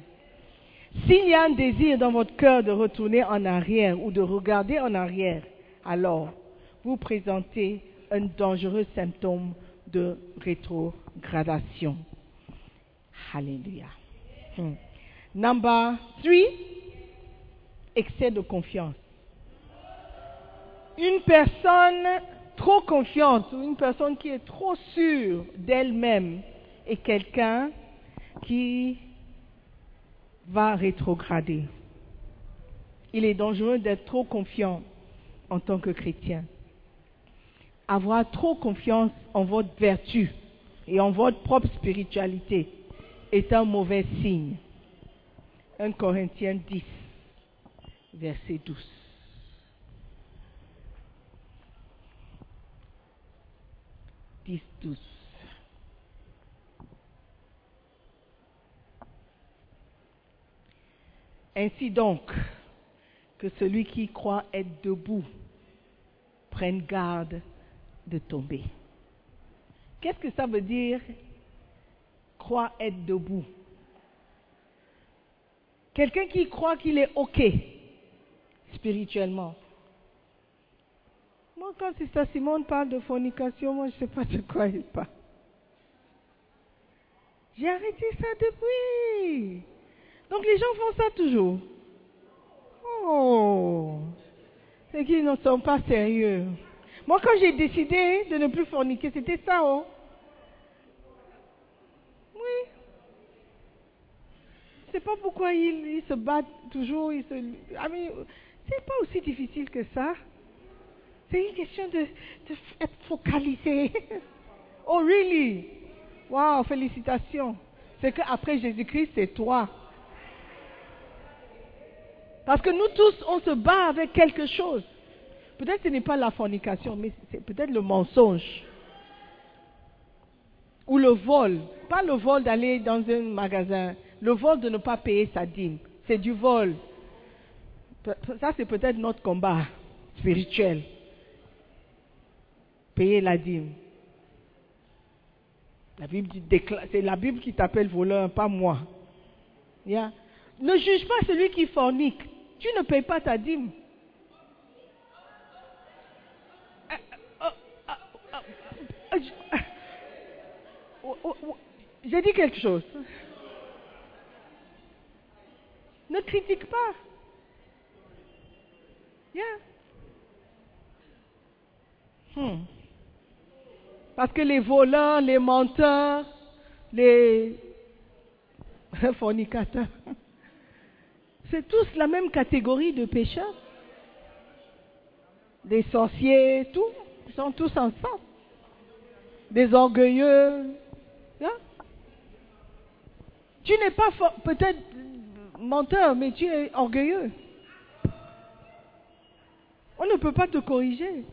S'il y a un désir dans votre cœur de retourner en arrière ou de regarder en arrière, alors vous présentez un dangereux symptôme de rétrogradation. Alléluia. Hmm. Number three, excès de confiance. Une personne trop confiante ou une personne qui est trop sûre d'elle-même est quelqu'un qui va rétrograder. Il est dangereux d'être trop confiant en tant que chrétien. Avoir trop confiance en votre vertu et en votre propre spiritualité est un mauvais signe. 1 Corinthiens 10, verset 12. Dix, douze. Ainsi donc, que celui qui croit être debout prenne garde de tomber. Qu'est-ce que ça veut dire croire être debout? Quelqu'un qui croit qu'il est OK spirituellement. Moi, quand Sister Simone parle de fornication, moi, je ne sais pas de quoi il parle. J'ai arrêté ça depuis. Donc les gens font ça toujours. Oh, C'est qu'ils ne sont pas sérieux. Moi, quand j'ai décidé de ne plus forniquer, c'était ça, oh. Oui. Je sais pas pourquoi ils, se battent toujours. Ils se... Ah, mais c'est pas aussi difficile que ça. C'est une question de, de être focalisé. oh, really? Wow, félicitations. C'est qu'après Jésus-Christ, c'est toi. Parce que nous tous, on se bat avec quelque chose. Peut-être ce n'est pas la fornication, mais c'est peut-être le mensonge. Ou le vol. Pas le vol d'aller dans un magasin. Le vol de ne pas payer sa dîme. C'est du vol. Ça, c'est peut-être notre combat spirituel. Payer la dîme. La Bible dit, c'est la Bible qui t'appelle voleur, pas moi. Ne juge pas celui qui fornique. Tu ne payes pas ta dîme. Euh, euh, euh, euh, euh, je- Oh, oh, oh, J'ai dit quelque chose. Ne critique pas. Hmm. Parce que les voleurs, les menteurs, les fornicateurs, c'est tous la même catégorie de pécheurs. Des sorciers, tout, ils sont tous ensemble. Des orgueilleux. Hein? Tu n'es pas peut-être menteur, mais tu es orgueilleux. On ne peut pas te corriger.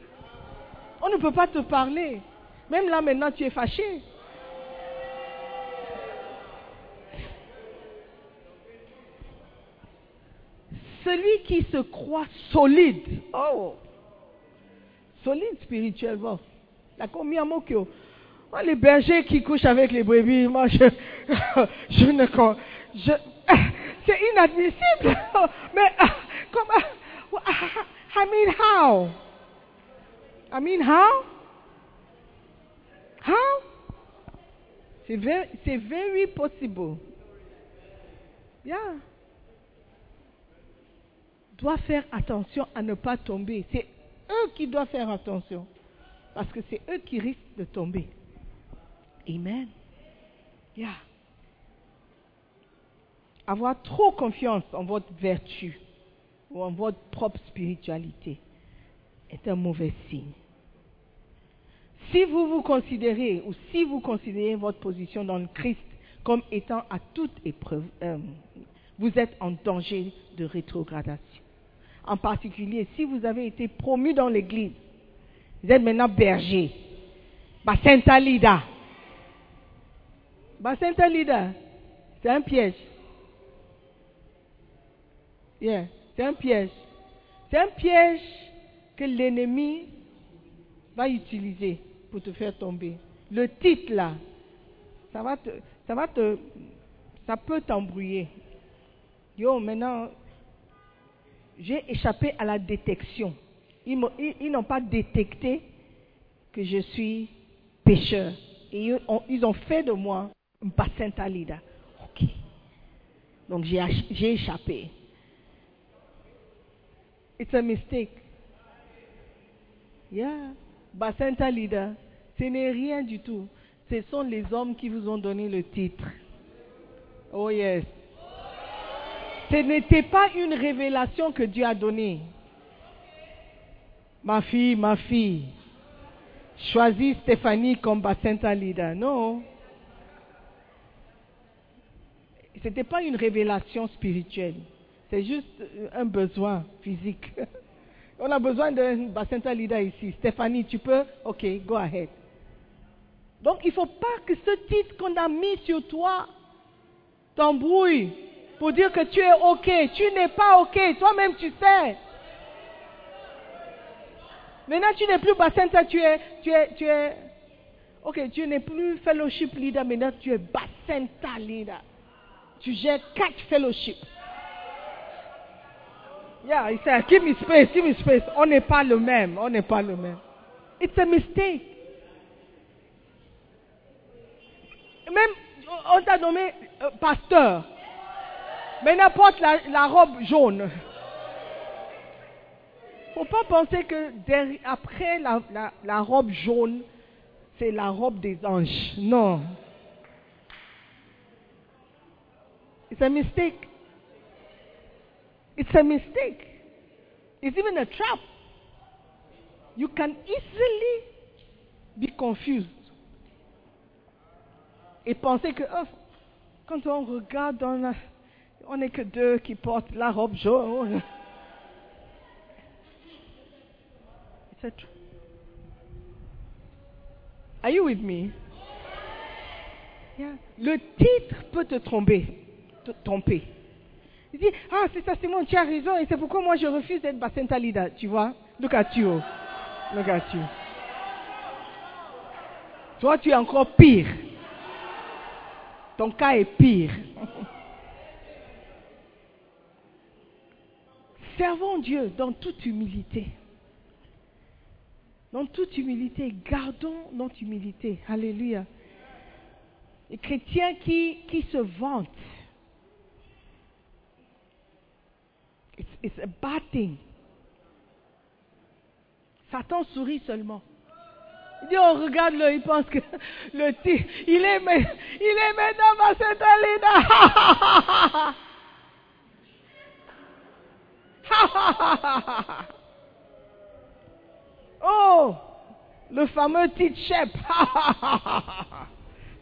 On ne peut pas te parler. Même là maintenant, tu es fâché. Celui qui se croit solide. Oh! Solide spirituellement. La combien mokyo. Moi, les bergers qui couchent avec les brebis, moi, je, je ne je, c'est inadmissible. Mais, comment, I mean, how? I mean, how? How? C'est very, very possible. Yeah. Doit faire attention à ne pas tomber. C'est eux qui doivent faire attention. Parce que c'est eux qui risquent de tomber. Amen. Yeah. Avoir trop confiance en votre vertu ou en votre propre spiritualité est un mauvais signe. Si vous vous considérez ou si vous considérez votre position dans le Christ comme étant à toute épreuve, euh, vous êtes en danger de rétrogradation. En particulier, si vous avez été promu dans l'Église, vous êtes maintenant berger. Bah, Saint-Alida. Bah, Saint-Alida, c'est un piège. Yeah, c'est un piège. C'est un piège que l'ennemi va utiliser pour te faire tomber. Le titre là, ça va te, ça va te, ça peut t'embrouiller. Yo, maintenant, j'ai échappé à la détection. Ils, n'ont pas détecté que je suis pécheur. Et ils ont fait de moi bassin talida. Ok. Donc j'ai échappé. It's a mistake. Yeah. Bassin leader, ce n'est rien du tout. Ce sont les hommes qui vous ont donné le titre. Oh yes. Ce n'était pas une révélation que Dieu a donnée. Ma fille, ma fille, choisis Stéphanie comme bassin leader. Non. Ce n'était pas une révélation spirituelle. C'est juste euh, un besoin physique. On a besoin d'un bassin leader ici. Stéphanie, tu peux? Ok, go ahead. Donc, il ne faut pas que ce titre qu'on a mis sur toi t'embrouille pour dire que tu es OK. Tu n'es pas OK. Toi-même, tu sais. Maintenant, tu n'es plus bassin, tu es, tu es, tu es, ok, tu n'es plus fellowship leader, maintenant tu es bassin leader. Tu gères quatre fellowships. Yeah, il said, give me space, give me space. On n'est pas le même, on n'est pas le même. It's a mistake. Même, on t'a nommé euh, pasteur. Maintenant, porte la, robe jaune. faut pas penser que après la, la- la robe jaune, c'est la robe des anges. Non. It's a mistake. It's a mistake. It's even a trap. You can easily be confused. Et penser que oh, quand on regarde, on n'est que deux qui portent la robe jaune. Tr- Are you with me? Yeah. Le titre peut te tromper. Te tromper. Il dit, ah, c'est ça, Simon, tu as raison, et c'est pourquoi moi je refuse d'être Bacenta leader, tu vois? Look at you. Look at you. Toi, tu es encore pire. Ton cas est pire. Servons Dieu dans toute humilité. Dans toute humilité, gardons notre humilité. Alléluia. Les chrétiens qui, qui se vantent. It's, it's a bad. Satan sourit seulement. Il dit, on regarde le, il pense que le ti- il est, il est maintenant ma Sainte Alina. oh, le fameux titre chef.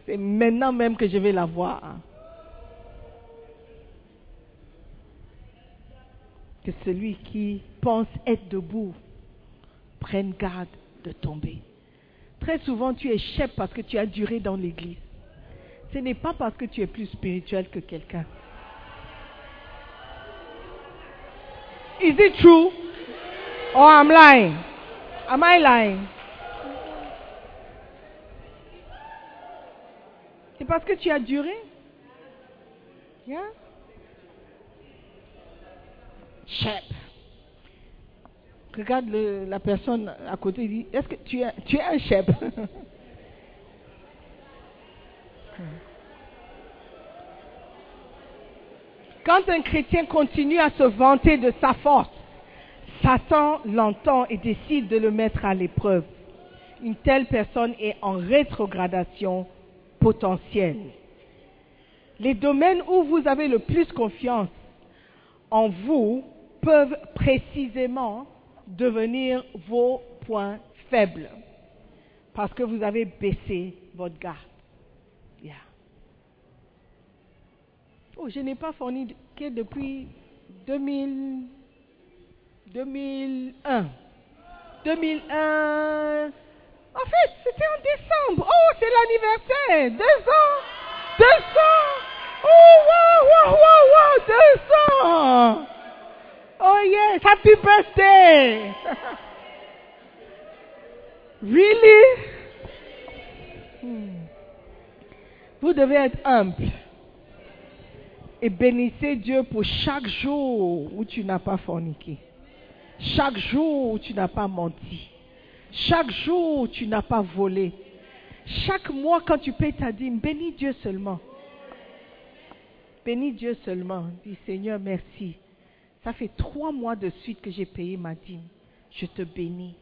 C'est maintenant même que je vais la voir. Que celui qui pense être debout prenne garde de tomber. Très souvent, tu es chef parce que tu as duré dans l'église. Ce n'est pas parce que tu es plus spirituel que quelqu'un. Is it true? Or I'm lying? Am I lying? C'est parce que tu as duré? Chef. Regarde la personne à côté et dit, est-ce que tu es, tu es un chef? Quand un chrétien continue à se vanter de sa force, Satan l'entend et décide de le mettre à l'épreuve. Une telle personne est en rétrogradation potentielle. Les domaines où vous avez le plus confiance en vous peuvent précisément devenir vos points faibles parce que vous avez baissé votre garde. Yeah. Oh, je n'ai pas fourni que depuis 2000, 2001. 2001. En fait, c'était en décembre. Oh, c'est l'anniversaire. Deux ans. Deux ans. Oh, wow, wow, wow, wow. Deux ans. Oh, yes. Happy birthday. really? Hmm. Vous devez être humble et bénissez Dieu pour chaque jour où tu n'as pas forniqué, chaque jour où tu n'as pas menti, chaque jour où tu n'as pas volé, chaque mois quand tu payes ta dîme, bénis Dieu seulement. Bénis Dieu seulement. Dis Seigneur, merci. Ça fait trois mois de suite que j'ai payé ma dîme. Je te bénis.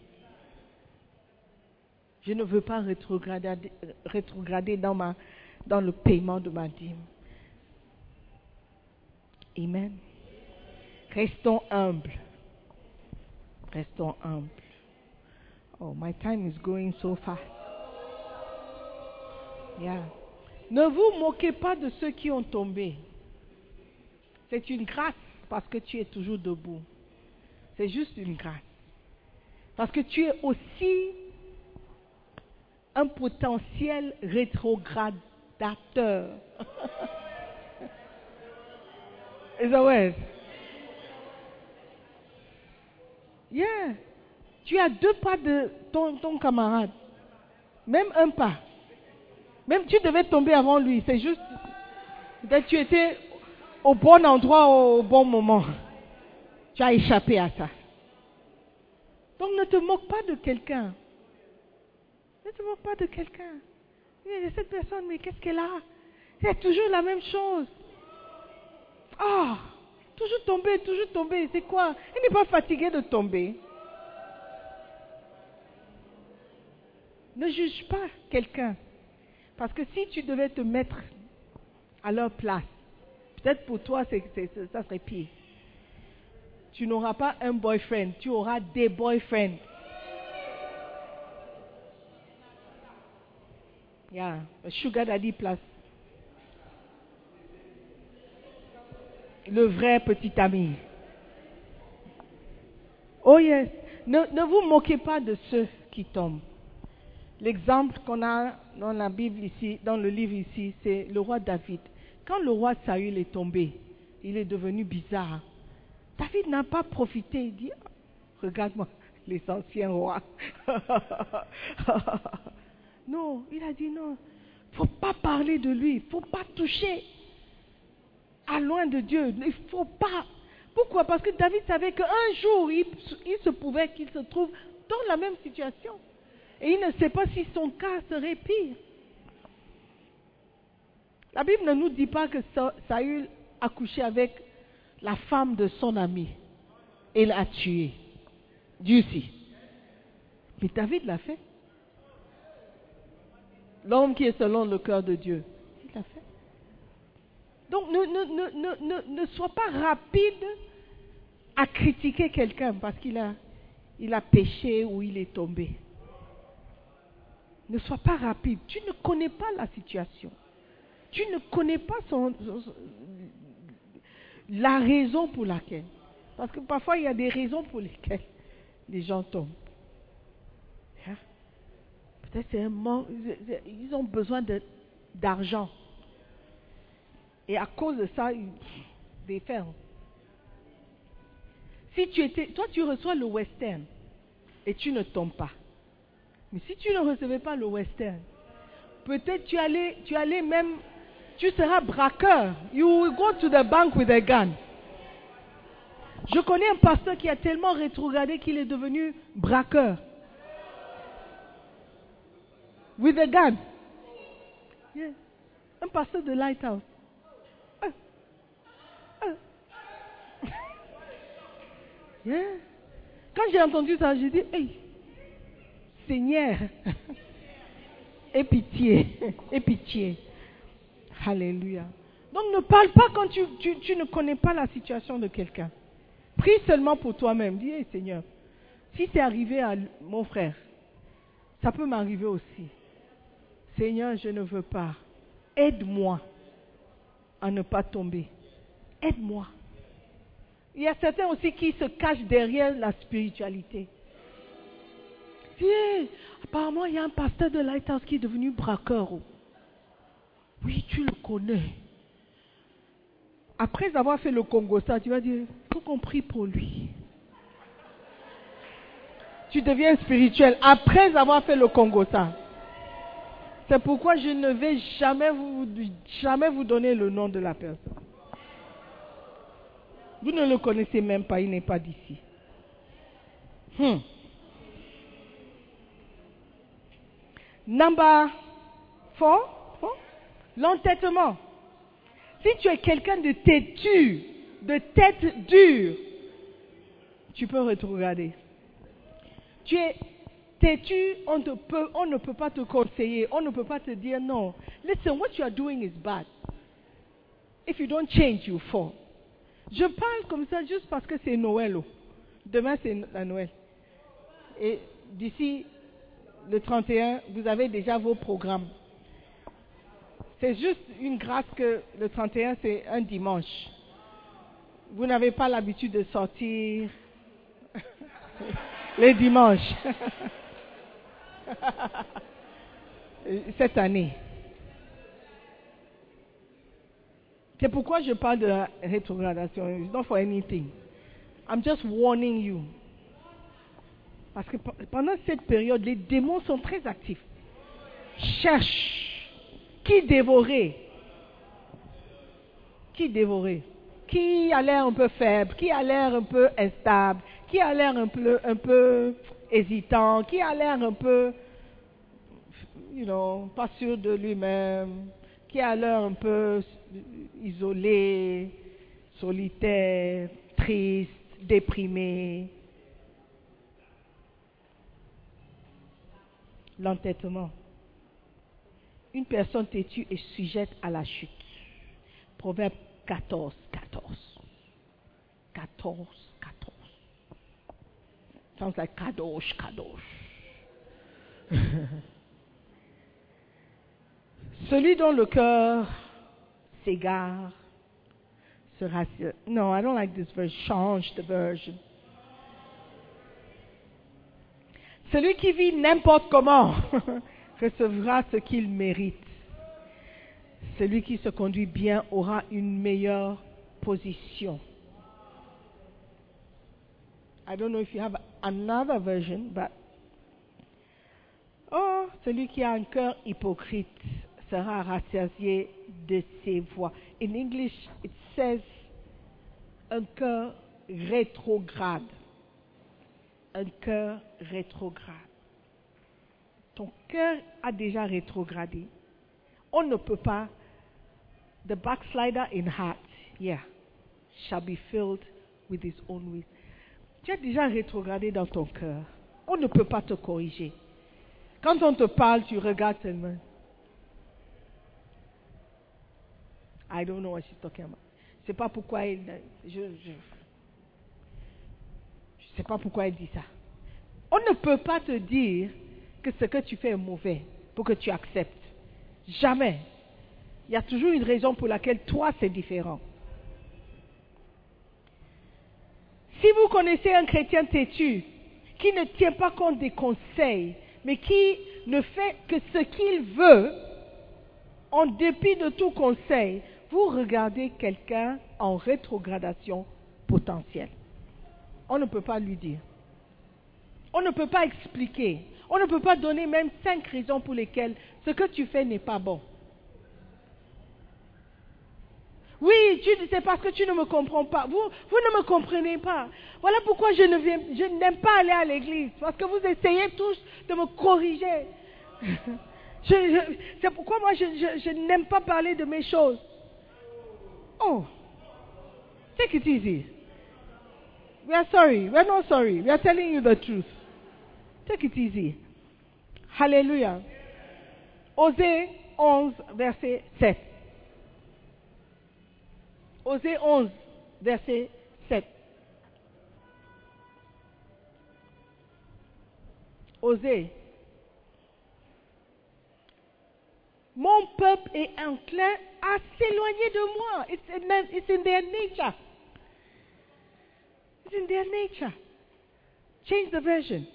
Je ne veux pas rétrograder, dans, dans le paiement de ma dîme. Amen. Restons humbles. Restons humbles. Oh, my time is going so fast. Yeah. Ne vous moquez pas de ceux qui ont tombé. C'est une grâce parce que tu es toujours debout. C'est juste une grâce. Parce que tu es aussi un potentiel rétrogradateur. Is that word? Yeah. Tu as deux pas de ton, ton camarade. Même un pas. Même tu devais tomber avant lui. C'est juste. Peut-être tu étais au bon endroit, au bon moment. Tu as échappé à ça. Donc ne te moque pas de quelqu'un. Ne te moque pas de quelqu'un. Cette personne, mais qu'est-ce qu'elle a? C'est toujours la même chose. Ah, toujours tomber, toujours tomber. C'est quoi? Elle n'est pas fatiguée de tomber. Ne juge pas quelqu'un. Parce que si tu devais te mettre à leur place, peut-être pour toi, ça serait pire. Tu n'auras pas un boyfriend, tu auras des boyfriends. Yeah, sugar daddy place. Le vrai petit ami. Oh yes. Ne vous moquez pas de ceux qui tombent. L'exemple qu'on a dans la Bible ici, dans le livre ici, c'est le roi David. Quand le roi Saül est tombé, il est devenu bizarre. David n'a pas profité. Il dit, Ah, regarde-moi, les anciens rois. non, il a dit non. Il ne faut pas parler de lui. Il ne faut pas toucher à loin de Dieu. Il ne faut pas. Pourquoi? Parce que David savait qu'un jour, il, il se pouvait qu'il se trouve dans la même situation. Et il ne sait pas si son cas serait pire. La Bible ne nous dit pas que Sa- Saül a couché avec la femme de son ami et l'a tué. Dieu si. Mais David l'a fait. L'homme qui est selon le cœur de Dieu, il l'a fait. Donc ne, sois pas rapide à critiquer quelqu'un parce qu'il a, il a péché ou il est tombé. Ne sois pas rapide. Tu ne connais pas la situation. Tu ne connais pas son, la raison pour laquelle. Parce que parfois, il y a des raisons pour lesquelles les gens tombent. Hein? Peut-être c'est un manque. Ils ont besoin d'argent. Et à cause de ça, ils des fermes. Si tu étais, toi tu reçois le western et tu ne tombes pas. Mais si tu ne recevais pas le western, peut-être tu allais, tu allais même, tu seras braqueur. You will go to the bank with a gun. Je connais un pasteur qui a tellement rétrogradé qu'il est devenu braqueur. With a gun. Yeah. Un pasteur de Lighthouse. Ah. Ah. Yeah. Quand j'ai entendu ça, j'ai dit, hey, Seigneur, aie pitié, aie pitié. Alléluia. Donc ne parle pas quand tu, ne connais pas la situation de quelqu'un. Prie seulement pour toi-même. Dis, Seigneur, si c'est arrivé à mon frère, ça peut m'arriver aussi. Seigneur, je ne veux pas. Aide-moi à ne pas tomber. Aide-moi. Il y a certains aussi qui se cachent derrière la spiritualité. Viens, apparemment, il y a un pasteur de Lighthouse qui est devenu braqueur. Oui, tu le connais. Après avoir fait le Congo, ça, tu vas dire, faut qu'on prie pour lui? Tu deviens spirituel après avoir fait le Congo. C'est pourquoi je ne vais jamais vous, jamais vous donner le nom de la personne. Vous ne le connaissez même pas, il n'est pas d'ici. Hmm. Number four, l'entêtement. Si tu es quelqu'un de têtu, de tête dure, tu peux rétrograder. Tu es têtu, on ne peut pas te conseiller, on ne peut pas te dire non. Listen, what you are doing is bad. If you don't change, you fall. Je parle comme ça juste parce que c'est Noël. oh. Demain, c'est la Noël. Et d'ici le 31, vous avez déjà vos programmes. C'est juste une grâce que le 31, c'est un dimanche. Vous n'avez pas l'habitude de sortir les dimanches. Cette année. C'est pourquoi je parle de la rétrogradation. It's not for anything. I'm just warning you. Parce que pe- pendant cette période, les démons sont très actifs. Cherche qui dévorer? Qui dévorer? Qui a l'air un peu faible, qui a l'air un peu instable, qui a l'air un peu, un peu hésitant, qui a l'air un peu, you know, pas sûr de lui-même, qui a l'air un peu isolé, solitaire, triste, déprimé? l'entêtement. Une personne têtue est sujette à la chute. Proverbe 14, 14. 14, 14. Sounds like kadosh, kadosh. Celui dont le cœur s'égare sera... No, I don't like this verse. Change the version. Celui qui vit n'importe comment recevra ce qu'il mérite. Celui qui se conduit bien aura une meilleure position. I don't know if you have another version, but oh, celui qui a un cœur hypocrite sera rassasié de ses voix. In English, it says un cœur rétrograde. Un cœur rétrograde. Ton cœur a déjà rétrogradé. On ne peut pas. The backslider in heart, yeah, shall be filled with his own ways. Tu as déjà rétrogradé dans ton cœur. On ne peut pas te corriger. Quand on te parle, tu regardes seulement. I don't know what she's talking about. Je sais pas pourquoi elle, je, je, je sais pas pourquoi elle dit ça. On ne peut pas te dire que ce que tu fais est mauvais pour que tu acceptes. Jamais. Il y a toujours une raison pour laquelle toi c'est différent. Si vous connaissez un chrétien têtu qui ne tient pas compte des conseils, mais qui ne fait que ce qu'il veut, en dépit de tout conseil, vous regardez quelqu'un en rétrogradation potentielle. On ne peut pas lui dire. On ne peut pas expliquer. On ne peut pas donner même cinq raisons pour lesquelles ce que tu fais n'est pas bon. Oui, tu c'est parce que tu ne me comprends pas. Vous, ne me comprenez pas. Voilà pourquoi je ne viens, je n'aime pas aller à l'église. Parce que vous essayez tous de me corriger. C'est pourquoi moi je n'aime pas parler de mes choses. Oh, take it easy. We are sorry. We are not sorry. We are telling you the truth. Take it easy. Hallelujah. Osée 11, verset 7. Osée 11, verset 7. Osée. Mon peuple est enclin à s'éloigner de moi. It's in, it's in their nature. It's in their nature. Change the version.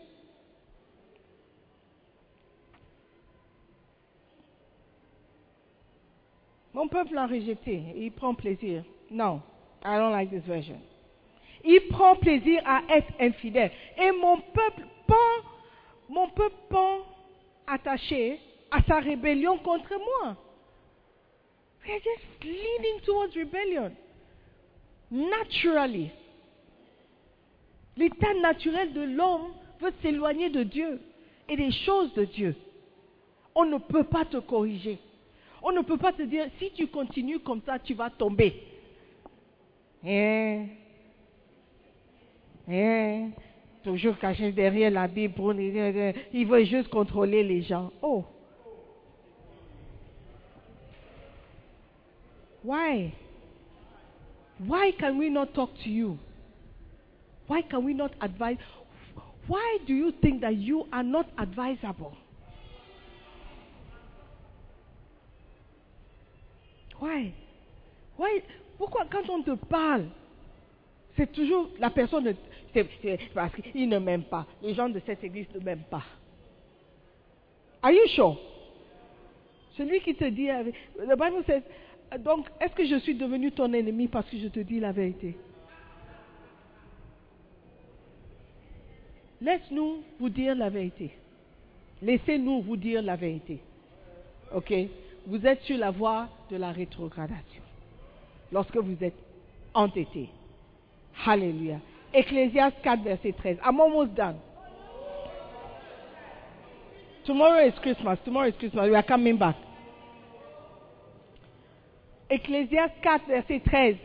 Mon peuple l'a rejeté et il prend plaisir. Non, I don't like this version. Il prend plaisir à être infidèle. Et mon peuple pend, mon peuple pend attaché à sa rébellion contre moi. We are just leaning towards rebellion. Naturally. L'état naturel de l'homme veut s'éloigner de Dieu et des choses de Dieu. On ne peut pas te corriger. On ne peut pas te dire, si tu continues comme ça, tu vas tomber. Eh, eh, toujours caché derrière la Bible, pour- il veut juste contrôler les gens. Oh. Why? Why can we not talk to you? Why can we not advise? Why do you think that you are not advisable? Why? Why? Pourquoi quand on te parle, c'est toujours la personne, c'est parce qu'il ne m'aime pas. Les gens de cette église ne m'aiment pas. Are you sure? Celui qui te dit, avec- le Bible says, donc, est-ce que je suis devenu ton ennemi parce que je te dis la vérité? Laisse-nous vous dire la vérité. Laissez-nous vous dire la vérité. Ok? Vous êtes sur la voie de la rétrogradation. Lorsque vous êtes entêté. Alléluia. Ecclésiaste 4, verset 13. I'm almost done. Tomorrow is Christmas. Tomorrow is Christmas. We are coming back. Ecclésiaste 4, verset 13.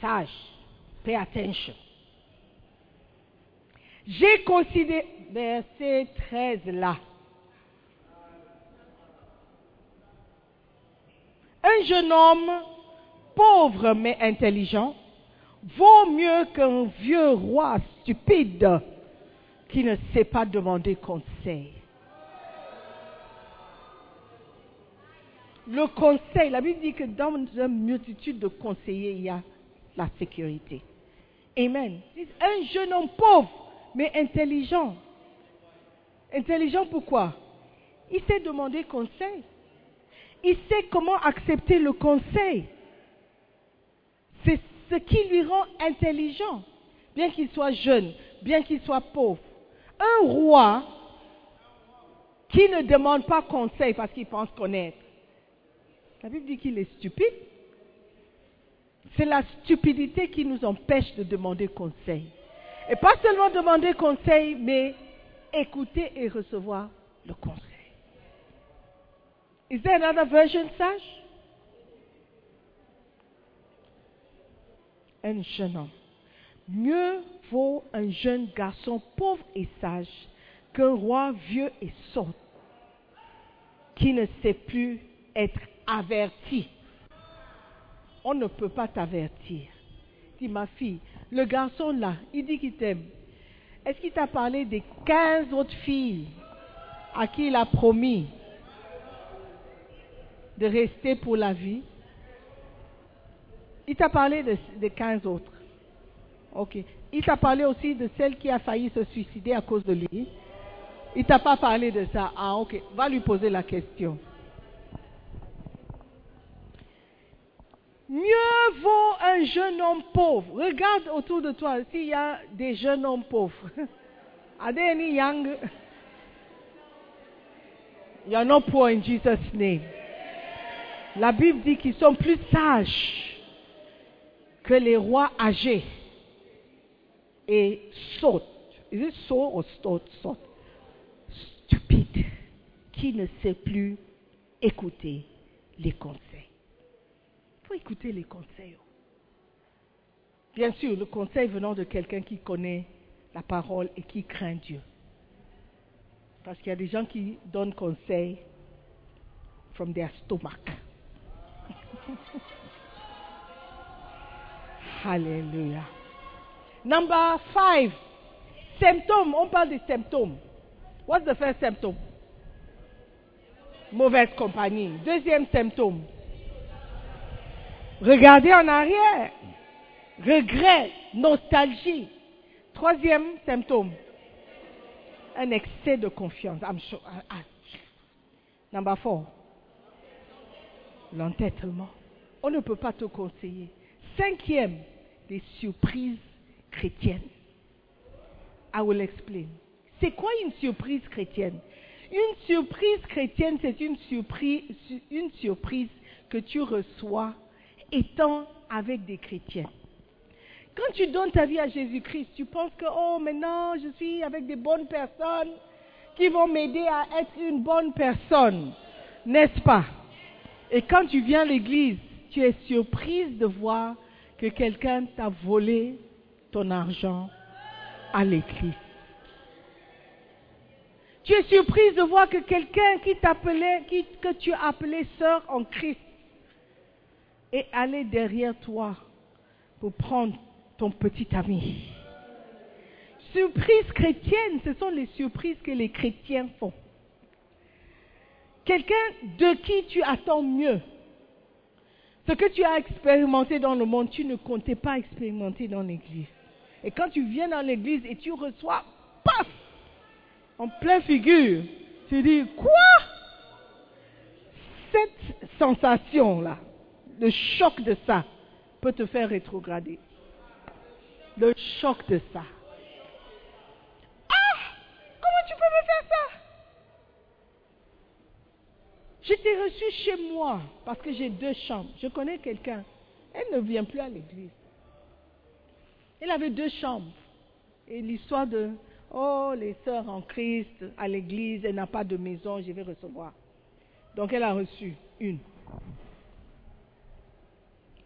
Sage. Pay attention. J'ai considéré, verset 13 là. Un jeune homme pauvre mais intelligent vaut mieux qu'un vieux roi stupide qui ne sait pas demander conseil. Le conseil, la Bible dit que dans une multitude de conseillers, il y a la sécurité. Amen. Un jeune homme pauvre, mais intelligent. Intelligent pourquoi Il sait demander conseil. Il sait comment accepter le conseil. C'est ce qui lui rend intelligent, bien qu'il soit jeune, bien qu'il soit pauvre. Un roi qui ne demande pas conseil parce qu'il pense connaître, la Bible dit qu'il est stupide. C'est la stupidité qui nous empêche de demander conseil. Et pas seulement demander conseil, mais écouter et recevoir le conseil. Is there another version, sage? Un jeune homme. Mieux vaut un jeune garçon pauvre et sage qu'un roi vieux et sot qui ne sait plus être averti. On ne peut pas t'avertir. Dis, ma fille, le garçon là, il dit qu'il t'aime. Est-ce qu'il t'a parlé des 15 autres filles à qui il a promis de rester pour la vie Il t'a parlé de- des 15 autres. Ok. Il t'a parlé aussi de celle qui a failli se suicider à cause de lui. Il t'a pas parlé de ça. Ah, ok. Va lui poser la question. Mieux vaut un jeune homme pauvre. Regarde autour de toi s'il y a des jeunes hommes pauvres. Are there any young? You are not poor in Jesus' name. La Bible dit qu'ils sont plus sages que les rois âgés et sots. Is it so or sot? Sot. Stupide. Qui ne sait plus écouter les conseils. Il faut écouter les conseils. Bien sûr, le conseil venant de quelqu'un qui connaît la parole et qui craint Dieu. Parce qu'il y a des gens qui donnent conseil from their stomach. Hallelujah. Number five, symptômes. On parle des symptômes. What's the first symptom? Mauvaise compagnie. Deuxième symptôme. Regardez en arrière. Regret, nostalgie. Troisième symptôme. Un excès de confiance. I'm sure- ah, ah. Number four. L'entêtement. On ne peut pas te conseiller. Cinquième, des surprises chrétiennes. I will explain. C'est quoi une surprise chrétienne? Une surprise chrétienne, c'est une surprise, une surprise que tu reçois étant avec des chrétiens. Quand tu donnes ta vie à Jésus-Christ, tu penses que, oh, maintenant, je suis avec des bonnes personnes qui vont m'aider à être une bonne personne. N'est-ce pas? Et quand tu viens à l'église, tu es surprise de voir que quelqu'un t'a volé ton argent à l'église. Tu es surprise de voir que quelqu'un qui t'appelait, que tu appelais sœur en Christ, est allé derrière toi pour prendre ton petit ami. Surprise chrétienne, ce sont les surprises que les chrétiens font. Quelqu'un de qui tu attends mieux. Ce que tu as expérimenté dans le monde, tu ne comptais pas expérimenter dans l'église. Et quand tu viens dans l'église et tu reçois, paf, en pleine figure, tu dis, quoi? Cette sensation-là, le choc de ça, peut te faire rétrograder. Le choc de ça. Ah Comment tu peux me faire ça Je t'ai reçu chez moi parce que j'ai deux chambres. Je connais quelqu'un. Elle ne vient plus à l'église. Elle avait deux chambres. Et l'histoire de, oh, les sœurs en Christ à l'église, elle n'a pas de maison, je vais recevoir. Donc elle a reçu une.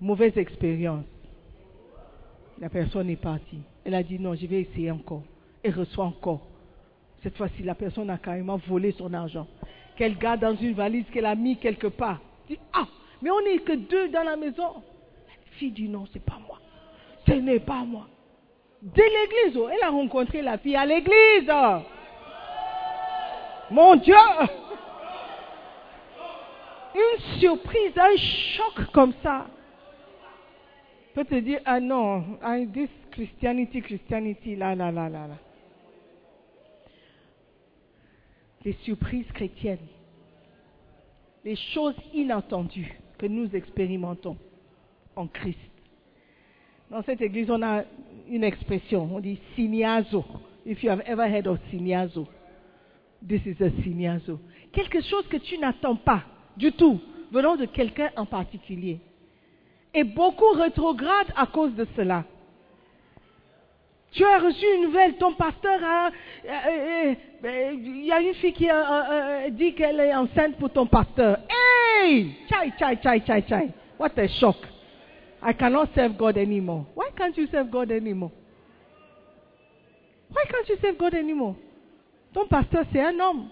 Mauvaise expérience. La personne est partie. Elle a dit non, je vais essayer encore. et reçoit encore. Cette fois-ci, la personne a carrément volé son argent, qu'elle garde dans une valise qu'elle a mis quelque part. Ah, mais on n'est que deux dans la maison. La fille dit, non, c'est pas moi. Ce n'est pas moi. Dès l'église, oh, elle a rencontré la fille à l'église. Mon Dieu! Une surprise, un choc comme ça peut te dire, ah non, ah, this Christianity, Christianity, là, là, là, là, là. Les surprises chrétiennes, les choses inattendues que nous expérimentons en Christ. Dans cette église, on a une expression, on dit signazo. If you have ever heard of signazo, this is a signazo. Quelque chose que tu n'attends pas du tout, venant de quelqu'un en particulier. Et beaucoup rétrogradent à cause de cela. Tu as reçu une nouvelle, ton pasteur a... euh, Il y a une fille qui a dit qu'elle est enceinte pour ton pasteur. Hey! Chai, chai, chai, chai, chai. What a shock. I cannot serve God anymore. Why can't you serve God anymore? Why can't you serve God anymore? Ton pasteur, c'est un homme.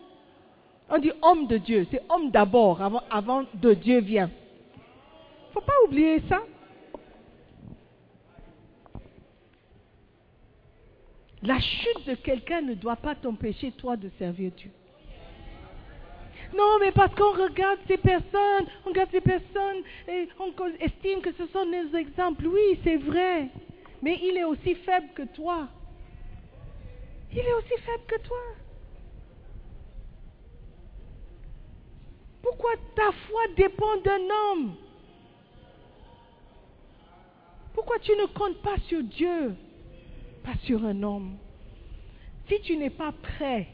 On dit homme de Dieu. C'est homme d'abord, avant, avant de Dieu vient. faut pas oublier ça. La chute de quelqu'un ne doit pas t'empêcher, toi, de servir Dieu. Non, mais parce qu'on regarde ces personnes, on regarde ces personnes et on estime que ce sont des exemples. Oui, c'est vrai. Mais il est aussi faible que toi. Il est aussi faible que toi. Pourquoi ta foi dépend d'un homme? Pourquoi tu ne comptes pas sur Dieu, pas sur un homme Si tu n'es pas prêt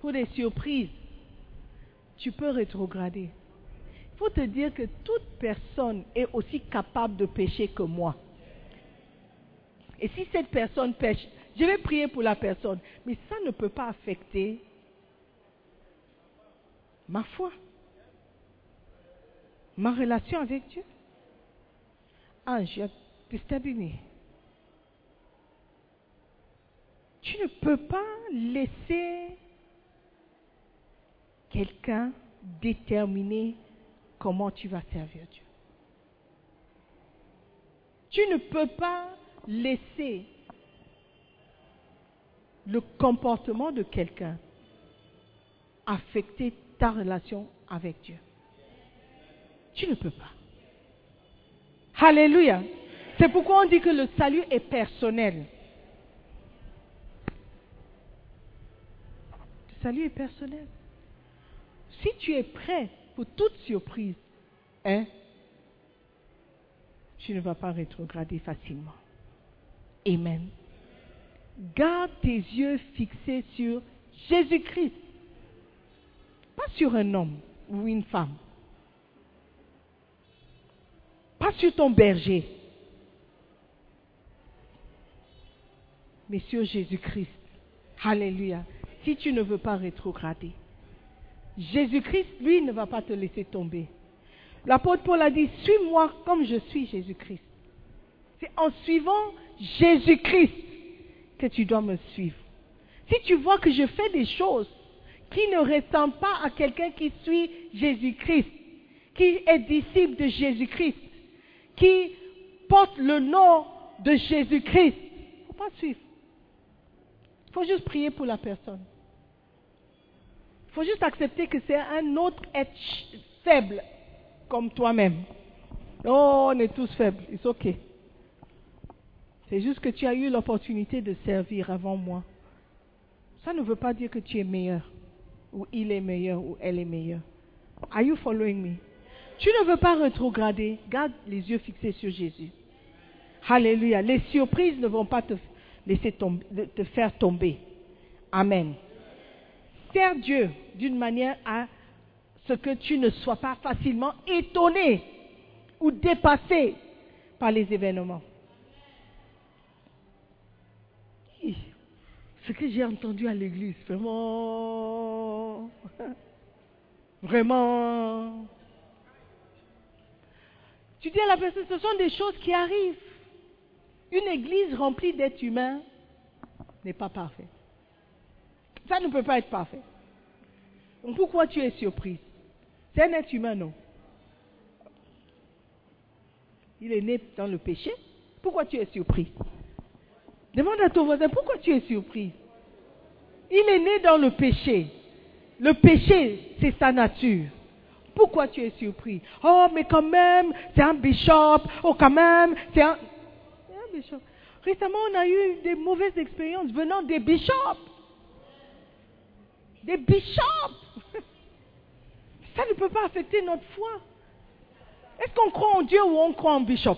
pour des surprises, tu peux rétrograder. Il faut te dire que toute personne est aussi capable de pécher que moi. Et si cette personne pêche, je vais prier pour la personne, mais ça ne peut pas affecter ma foi, ma relation avec Dieu. Ange, Stabini, tu ne peux pas laisser quelqu'un déterminer comment tu vas servir Dieu. Tu ne peux pas laisser le comportement de quelqu'un affecter ta relation avec Dieu. Tu ne peux pas. Alléluia. C'est pourquoi on dit que le salut est personnel. Salut est personnel. Si tu es prêt pour toute surprise, hein, tu ne vas pas rétrograder facilement. Amen. Garde tes yeux fixés sur Jésus-Christ, pas sur un homme ou une femme, pas sur ton berger, mais sur Jésus-Christ. Alléluia. Si tu ne veux pas rétrograder, Jésus-Christ, lui, ne va pas te laisser tomber. L'apôtre Paul a dit, suis-moi comme je suis Jésus-Christ. C'est en suivant Jésus-Christ que tu dois me suivre. Si tu vois que je fais des choses qui ne ressemblent pas à quelqu'un qui suit Jésus-Christ, qui est disciple de Jésus-Christ, qui porte le nom de Jésus-Christ, il ne faut pas suivre. Faut juste prier pour la personne. Il faut juste accepter que c'est un autre être faible comme toi-même. Oh, on est tous faibles, c'est ok. C'est juste que tu as eu l'opportunité de servir avant moi. Ça ne veut pas dire que tu es meilleur, ou il est meilleur, ou elle est meilleure. Are you following me? Tu ne veux pas rétrograder, garde les yeux fixés sur Jésus. Alléluia. Les surprises ne vont pas te, laisser te faire tomber. Amen. Sers Dieu d'une manière à ce que tu ne sois pas facilement étonné ou dépassé par les événements. Ce que j'ai entendu à l'église, vraiment, vraiment. Tu dis à la personne, ce sont des choses qui arrivent. Une église remplie d'êtres humains n'est pas parfaite. Ça ne peut pas être parfait. Pourquoi tu es surprise? C'est un être humain, non Il est né dans le péché. Pourquoi tu es surprise? Demande à ton voisin, pourquoi tu es surprise? Il est né dans le péché. Le péché, c'est sa nature. Pourquoi tu es surpris Oh, mais quand même, c'est un bishop. Oh, quand même, c'est un... Récemment, on a eu des mauvaises expériences venant des bishops. Des bishops. Ça ne peut pas affecter notre foi. Est-ce qu'on croit en Dieu ou on croit en bishop?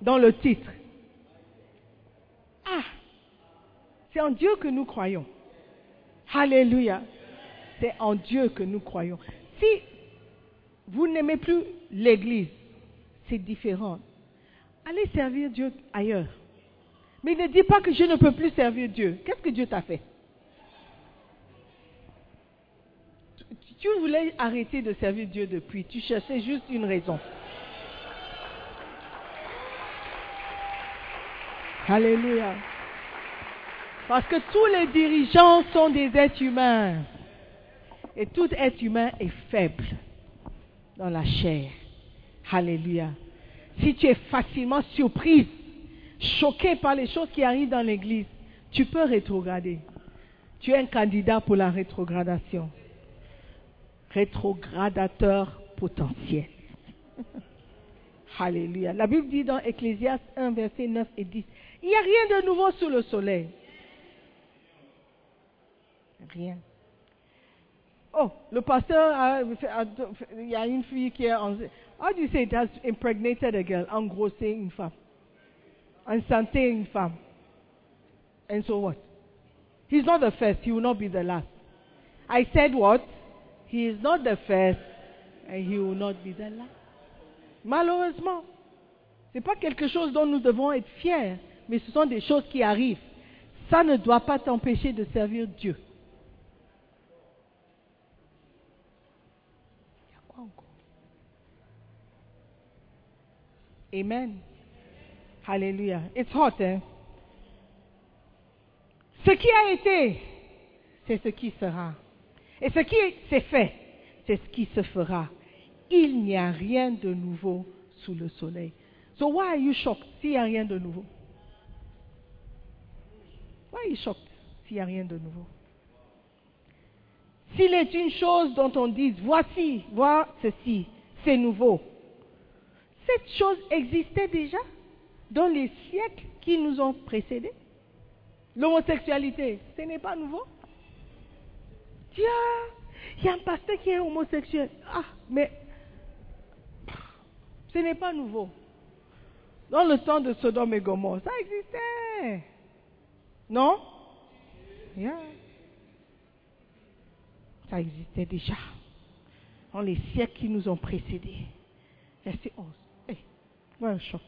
Dans le titre. Ah, c'est en Dieu que nous croyons. Alléluia. C'est en Dieu que nous croyons. Si vous n'aimez plus l'Église, c'est différent. Allez servir Dieu ailleurs. Mais ne dis pas que je ne peux plus servir Dieu. Qu'est-ce que Dieu t'a fait? Tu- voulais arrêter de servir Dieu depuis. Tu cherchais juste une raison. Alléluia. Parce que tous les dirigeants sont des êtres humains. Et tout être humain est faible dans la chair. Alléluia. Si tu es facilement surprise, choqué par les choses qui arrivent dans l'église, tu peux rétrograder. Tu es un candidat pour la rétrogradation. Rétrogradateur potentiel. Alléluia. La Bible dit dans Ecclésiaste 1, verset 9 et 10, il n'y a rien de nouveau sous le soleil. Rien. Oh, le pasteur, il y a une fille qui est en... How do you say it has impregnated a girl? Engrossé une femme. Enceinté une femme. And so what? He's not the first, he will not be the last. I said what? He is not the first and he will not be the last. Malheureusement, ce n'est pas quelque chose dont nous devons être fiers, mais ce sont des choses qui arrivent. Ça ne doit pas t'empêcher de servir Dieu. Amen. Alléluia. It's hot, hein? Ce qui a été, c'est ce qui sera. Et ce qui s'est fait, c'est ce qui se fera. Il n'y a rien de nouveau sous le soleil. So why are you shocked s'il n'y a rien de nouveau? Why are you shocked s'il n'y a rien de nouveau? S'il est une chose dont on dit, voici, vois ceci, c'est nouveau. Cette chose existait déjà dans les siècles qui nous ont précédés. L'homosexualité, ce n'est pas nouveau. Tiens, il y a un pasteur qui est homosexuel. Ah, mais ce n'est pas nouveau. Dans le temps de Sodome et Gomorre, ça existait. Non? Yeah. Ça existait déjà. Dans les siècles qui nous ont précédés. Verset 11. Un choc.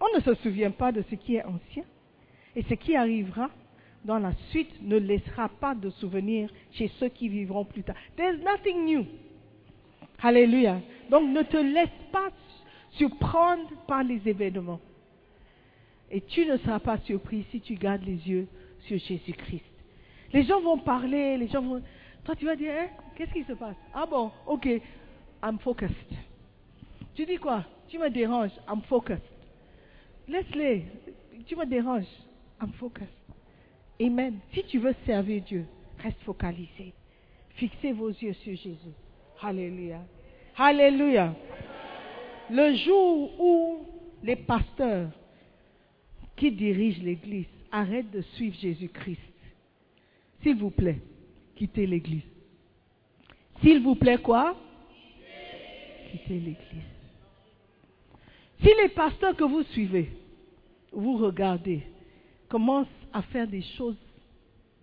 On ne se souvient pas de ce qui est ancien. Et ce qui arrivera dans la suite ne laissera pas de souvenir chez ceux qui vivront plus tard. There's nothing new. Alléluia. Donc ne te laisse pas surprendre par les événements. Et tu ne seras pas surpris si tu gardes les yeux sur Jésus-Christ. Les gens vont parler, les gens vont... Toi, tu vas dire, hein, qu'est-ce qui se passe? Ah bon, ok, I'm focused. Tu dis quoi? Tu me déranges, I'm focused. Laisse-les, tu me déranges, I'm focused. Amen. Si tu veux servir Dieu, reste focalisé. Fixez vos yeux sur Jésus. Alléluia. Alléluia. Le jour où les pasteurs qui dirigent l'Église arrêtent de suivre Jésus-Christ, s'il vous plaît, quittez l'Église. S'il vous plaît, quoi? Quittez l'Église. Si les pasteurs que vous suivez, vous regardez, commencent à faire des choses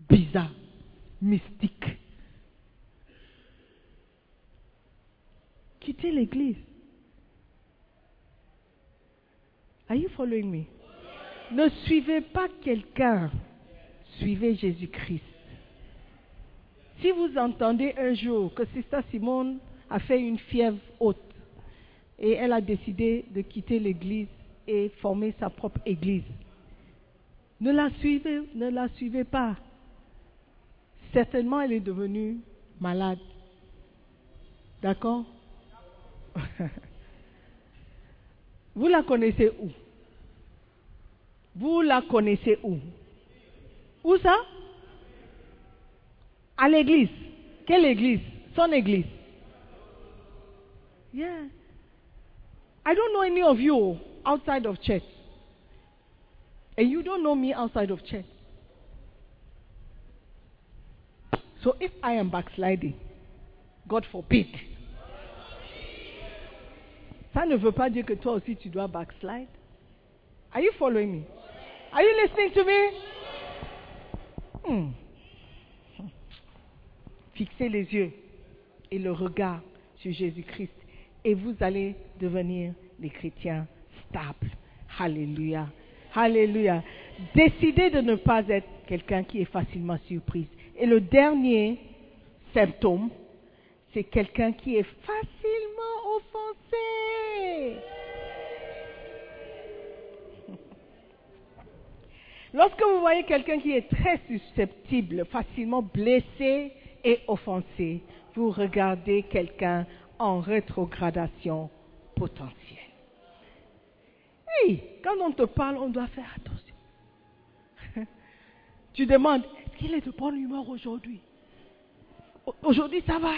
bizarres, mystiques, quittez l'Église. Are you following me? Ne suivez pas quelqu'un, suivez Jésus-Christ. Si vous entendez un jour que Sister Simone a fait une fièvre haute et elle a décidé de quitter l'église et former sa propre église, Ne la suivez, pas. Certainement, elle est devenue malade. D'accord? Vous la connaissez où? Vous la connaissez où? Où ça? À l'église. Quelle église? Son église. I don't know any of you outside of church. And you don't know me outside of church. So if I am backsliding, God forbid. Ça ne veut pas dire que toi aussi tu dois backslide. Are you following me? Are you listening to me? Hmm. Fixez les yeux et le regard sur Jésus-Christ et vous allez devenir des chrétiens stables. Alléluia. Alléluia. Décidez de ne pas être quelqu'un qui est facilement surprise. Et le dernier symptôme, c'est quelqu'un qui est facilement offensé. Lorsque vous voyez quelqu'un qui est très susceptible, facilement blessé et offensé, vous regardez quelqu'un en rétrogradation potentielle. Oui, quand on te parle, on doit faire attention. tu demandes, est-ce qu'il est de bonne humeur aujourd'hui? Au- Aujourd'hui, ça va?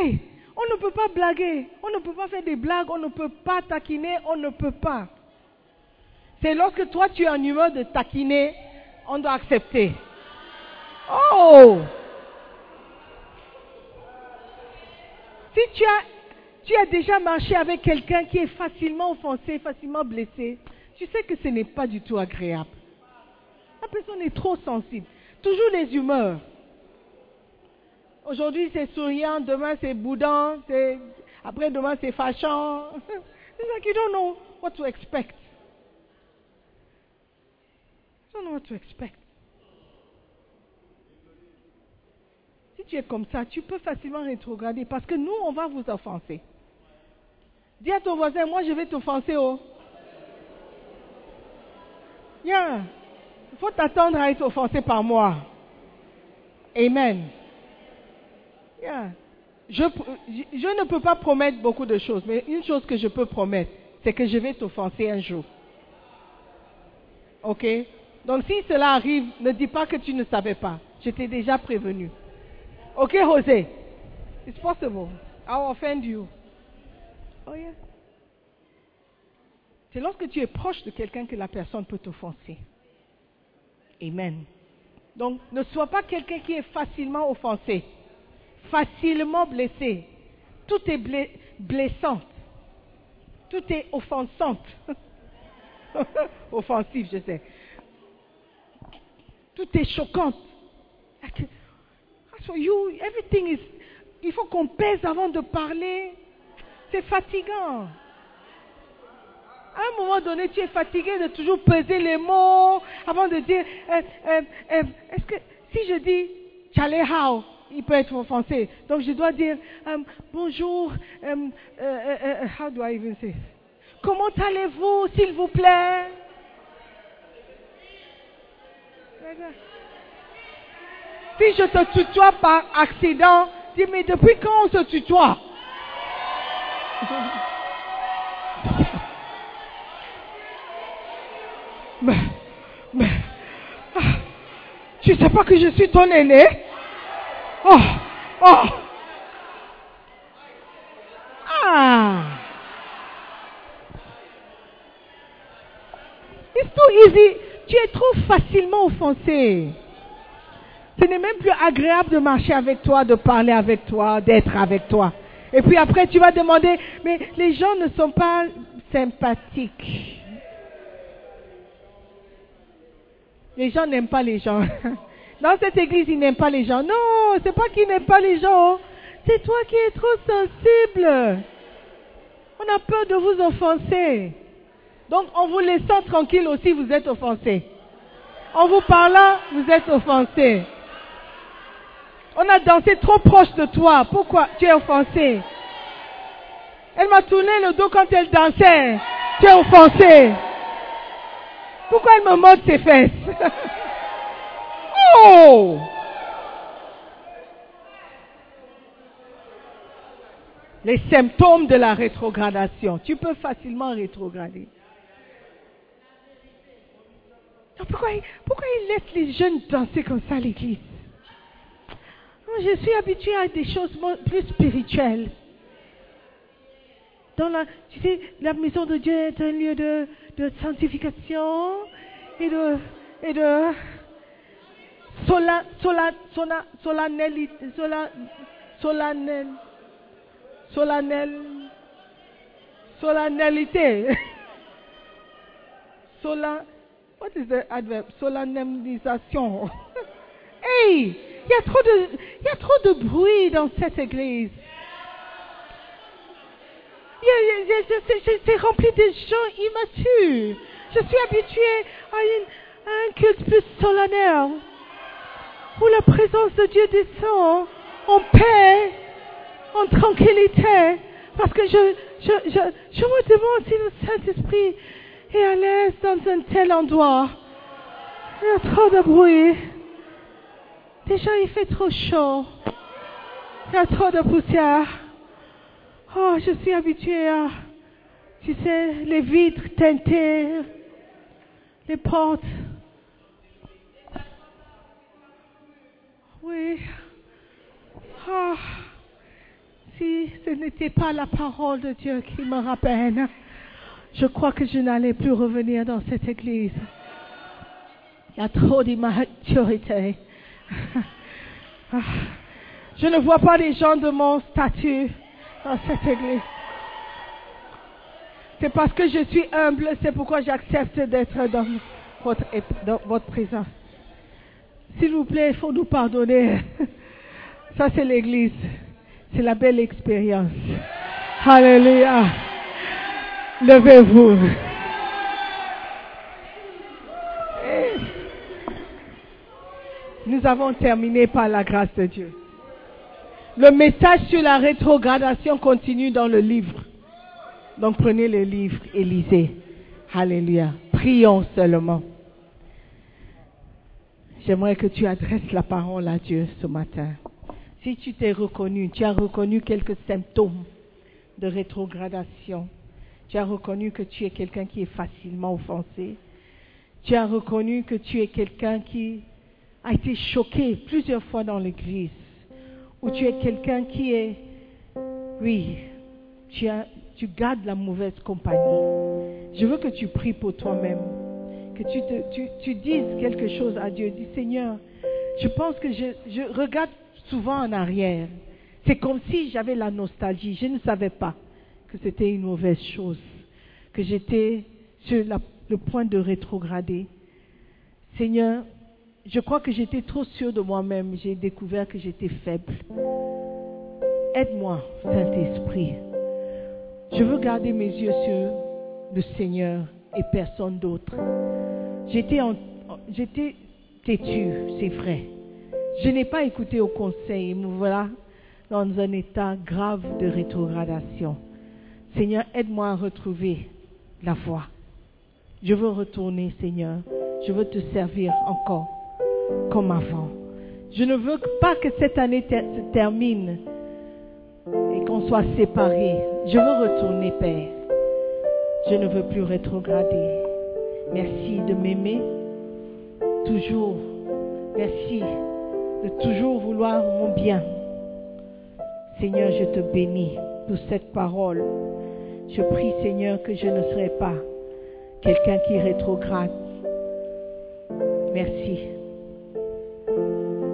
Hey, on ne peut pas blaguer, on ne peut pas faire des blagues, on ne peut pas taquiner, on ne peut pas. C'est lorsque toi tu es en humeur de taquiner, on doit accepter. Oh Si tu as, tu as déjà marché avec quelqu'un qui est facilement offensé, facilement blessé, tu sais que ce n'est pas du tout agréable. La personne est trop sensible. Toujours les humeurs. Aujourd'hui c'est souriant, demain c'est boudant, après demain c'est fâchant. It's like you don't know what to expect. Don't know what to expect. Tu es comme ça, tu peux facilement rétrograder parce que nous, on va vous offenser. Dis à ton voisin, moi je vais t'offenser, oh. Il faut t'attendre à être offensé par moi. Amen. Je- je ne peux pas promettre beaucoup de choses, mais une chose que je peux promettre, c'est que je vais t'offenser un jour. Ok? Donc si cela arrive, ne dis pas que tu ne savais pas. Je t'ai déjà prévenu. Ok, José? It's possible. I'll offend you. Oh yeah. C'est lorsque tu es proche de quelqu'un que la personne peut t'offenser. Amen. Donc, ne sois pas quelqu'un qui est facilement offensé, facilement blessé. Tout est blé- blessant. Tout est offensante. Offensif, je sais. Tout est choquant. So you, everything is. Il faut qu'on pèse avant de parler. C'est fatigant. À un moment donné, tu es fatigué de toujours peser les mots avant de dire. euh, euh, euh, Est-ce que si je dis il peut être offensé. Donc je dois dire bonjour. how do I even say? Comment allez-vous, s'il vous plaît? Si je te tutoie par accident, dis mais depuis quand on se tutoie? Mais, mais, ah, tu sais pas que je suis ton aîné? Oh, oh. Ah. It's too easy. Tu es trop facilement offensé. Ce n'est même plus agréable de marcher avec toi, de parler avec toi, d'être avec toi. Et puis après, tu vas demander, mais les gens ne sont pas sympathiques. Les gens n'aiment pas les gens. Dans cette église, ils n'aiment pas les gens. Non, c'est pas qu'ils n'aiment pas les gens. C'est toi qui es trop sensible. On a peur de vous offenser. Donc, en vous laissant tranquille aussi, vous êtes offensé. En vous parlant, vous êtes offensé. On a dansé trop proche de toi. Pourquoi tu es offensé? Elle m'a tourné le dos quand elle dansait. Tu es offensé. Pourquoi elle me montre ses fesses? Oh Les symptômes de la rétrogradation. Tu peux facilement rétrograder. Pourquoi, pourquoi il laisse les jeunes danser comme ça à l'église? Je suis habituée à des choses plus spirituelles. Dans la, tu sais, la maison de Dieu est un lieu de, de sanctification et de, et de sola, sola, sola, sola, solennel, solennel, solennalité. Sola, what is the adverb? Solennisation. hey, il y a trop de, il y a trop de bruit dans cette église. C'est rempli de gens immatures. Je suis habituée à, une- à un culte plus solennel, où la présence de Dieu descend en paix, en tranquillité, parce que je, je, je, je me demande si le Saint-Esprit est à l'aise dans un tel endroit. Il y a trop de bruit. Déjà, il fait trop chaud. Il y a trop de poussière. Oh, je suis habituée à, tu sais, les vitres teintées, les portes. Oui. Ah, si ce n'était pas la parole de Dieu qui me rappelle, je crois que je n'allais plus revenir dans cette église. Il y a trop d'immaturité. Je ne vois pas les gens de mon statut dans cette église. C'est parce que je suis humble, c'est pourquoi j'accepte d'être dans votre présence. S'il vous plaît, il faut nous pardonner. Ça, c'est l'église. C'est la belle expérience. Alléluia. Levez-vous. Nous avons terminé par la grâce de Dieu. Le message sur la rétrogradation continue dans le livre. Donc prenez le livre et lisez. Alléluia. Prions seulement. J'aimerais que tu adresses la parole à Dieu ce matin. Si tu t'es reconnu, tu as reconnu quelques symptômes de rétrogradation. Tu as reconnu que tu es quelqu'un qui est facilement offensé. Tu as reconnu que tu es quelqu'un qui a été choqué plusieurs fois dans l'église. Ou tu es quelqu'un qui est, oui, tu, as, tu gardes la mauvaise compagnie. Je veux que tu pries pour toi-même. Que tu, te, tu, tu dises quelque chose à Dieu. Dis Seigneur, je pense que je, je regarde souvent en arrière. C'est comme si j'avais la nostalgie. Je ne savais pas que c'était une mauvaise chose. Que j'étais sur le point de rétrograder. Seigneur, je crois que j'étais trop sûre de moi-même. J'ai découvert que j'étais faible. Aide-moi, Saint-Esprit. Je veux garder mes yeux sur le Seigneur et personne d'autre. J'étais, têtue, c'est vrai. Je n'ai pas écouté au conseil me voilà dans un état grave de rétrogradation. Seigneur, aide-moi à retrouver la voie. Je veux retourner, Seigneur. Je veux te servir encore comme avant. Je ne veux pas que cette année se termine et qu'on soit séparés. Je veux retourner, Père. Je ne veux plus rétrograder. Merci de m'aimer toujours. Merci de toujours vouloir mon bien. Seigneur, je te bénis pour cette parole. Je prie, Seigneur, que je ne serai pas quelqu'un qui rétrograde. Merci.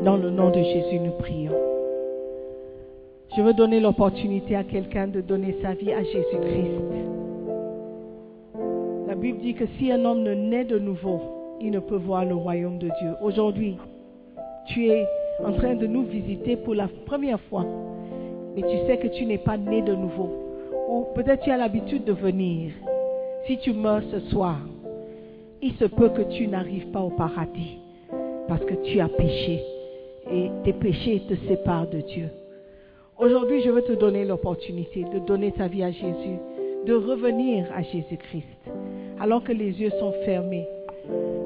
Dans le nom de Jésus, nous prions. Je veux donner l'opportunité à quelqu'un de donner sa vie à Jésus-Christ. La Bible dit que si un homme ne naît de nouveau, il ne peut voir le royaume de Dieu. Aujourd'hui, tu es en train de nous visiter pour la première fois, mais tu sais que tu n'es pas né de nouveau. Ou peut-être tu as l'habitude de venir. Si tu meurs ce soir, il se peut que tu n'arrives pas au paradis parce que tu as péché et tes péchés te séparent de Dieu. Aujourd'hui, je veux te donner l'opportunité de donner ta vie à Jésus, de revenir à Jésus-Christ. Alors que les yeux sont fermés,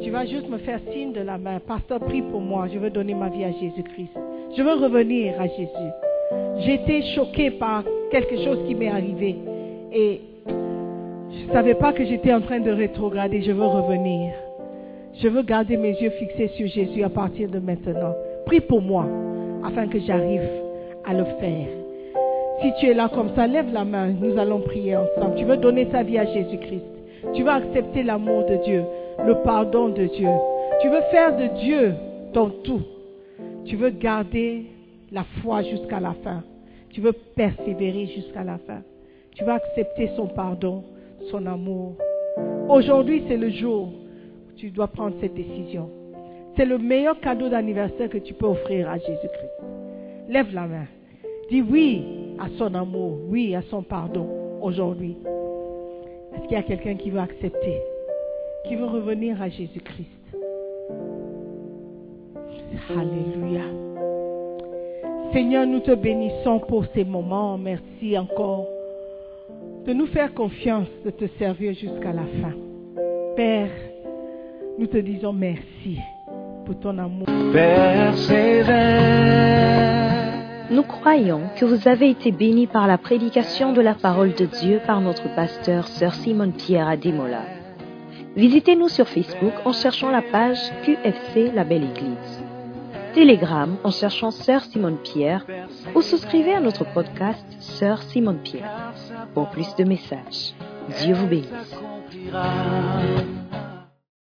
Tu vas juste me faire signe de la main. Pasteur, prie pour moi. Je veux donner ma vie à Jésus-Christ. Je veux revenir à Jésus. Été choquée par quelque chose qui m'est arrivé. Et je ne savais pas que j'étais en train de rétrograder. Je veux revenir. Je veux garder mes yeux fixés sur Jésus à partir de maintenant. Prie pour moi afin que j'arrive à le faire. Si tu es là comme ça, lève la main. Nous allons prier ensemble. Tu veux donner ta vie à Jésus-Christ. Tu veux accepter l'amour de Dieu, le pardon de Dieu. Tu veux faire de Dieu ton tout. Tu veux garder la foi jusqu'à la fin. Tu veux persévérer jusqu'à la fin. Tu veux accepter son pardon, son amour. Aujourd'hui, c'est le jour où tu dois prendre cette décision. C'est le meilleur cadeau d'anniversaire que tu peux offrir à Jésus-Christ. Lève la main. Dis oui à son amour, oui à son pardon aujourd'hui. Est-ce qu'il y a quelqu'un qui veut accepter, qui veut revenir à Jésus-Christ? Alléluia. Seigneur, nous te bénissons pour ces moments. Merci encore de nous faire confiance, de te servir jusqu'à la fin. Père, nous te disons merci pour ton amour. Nous croyons que vous avez été bénis par la prédication de la parole de Dieu par notre pasteur Sœur Simone Pierre à Demola. Visitez-nous sur Facebook en cherchant la page QFC La Belle Église. Telegram en cherchant Sœur Simone Pierre ou souscrivez à notre podcast Sœur Simone Pierre pour plus de messages. Dieu vous bénisse.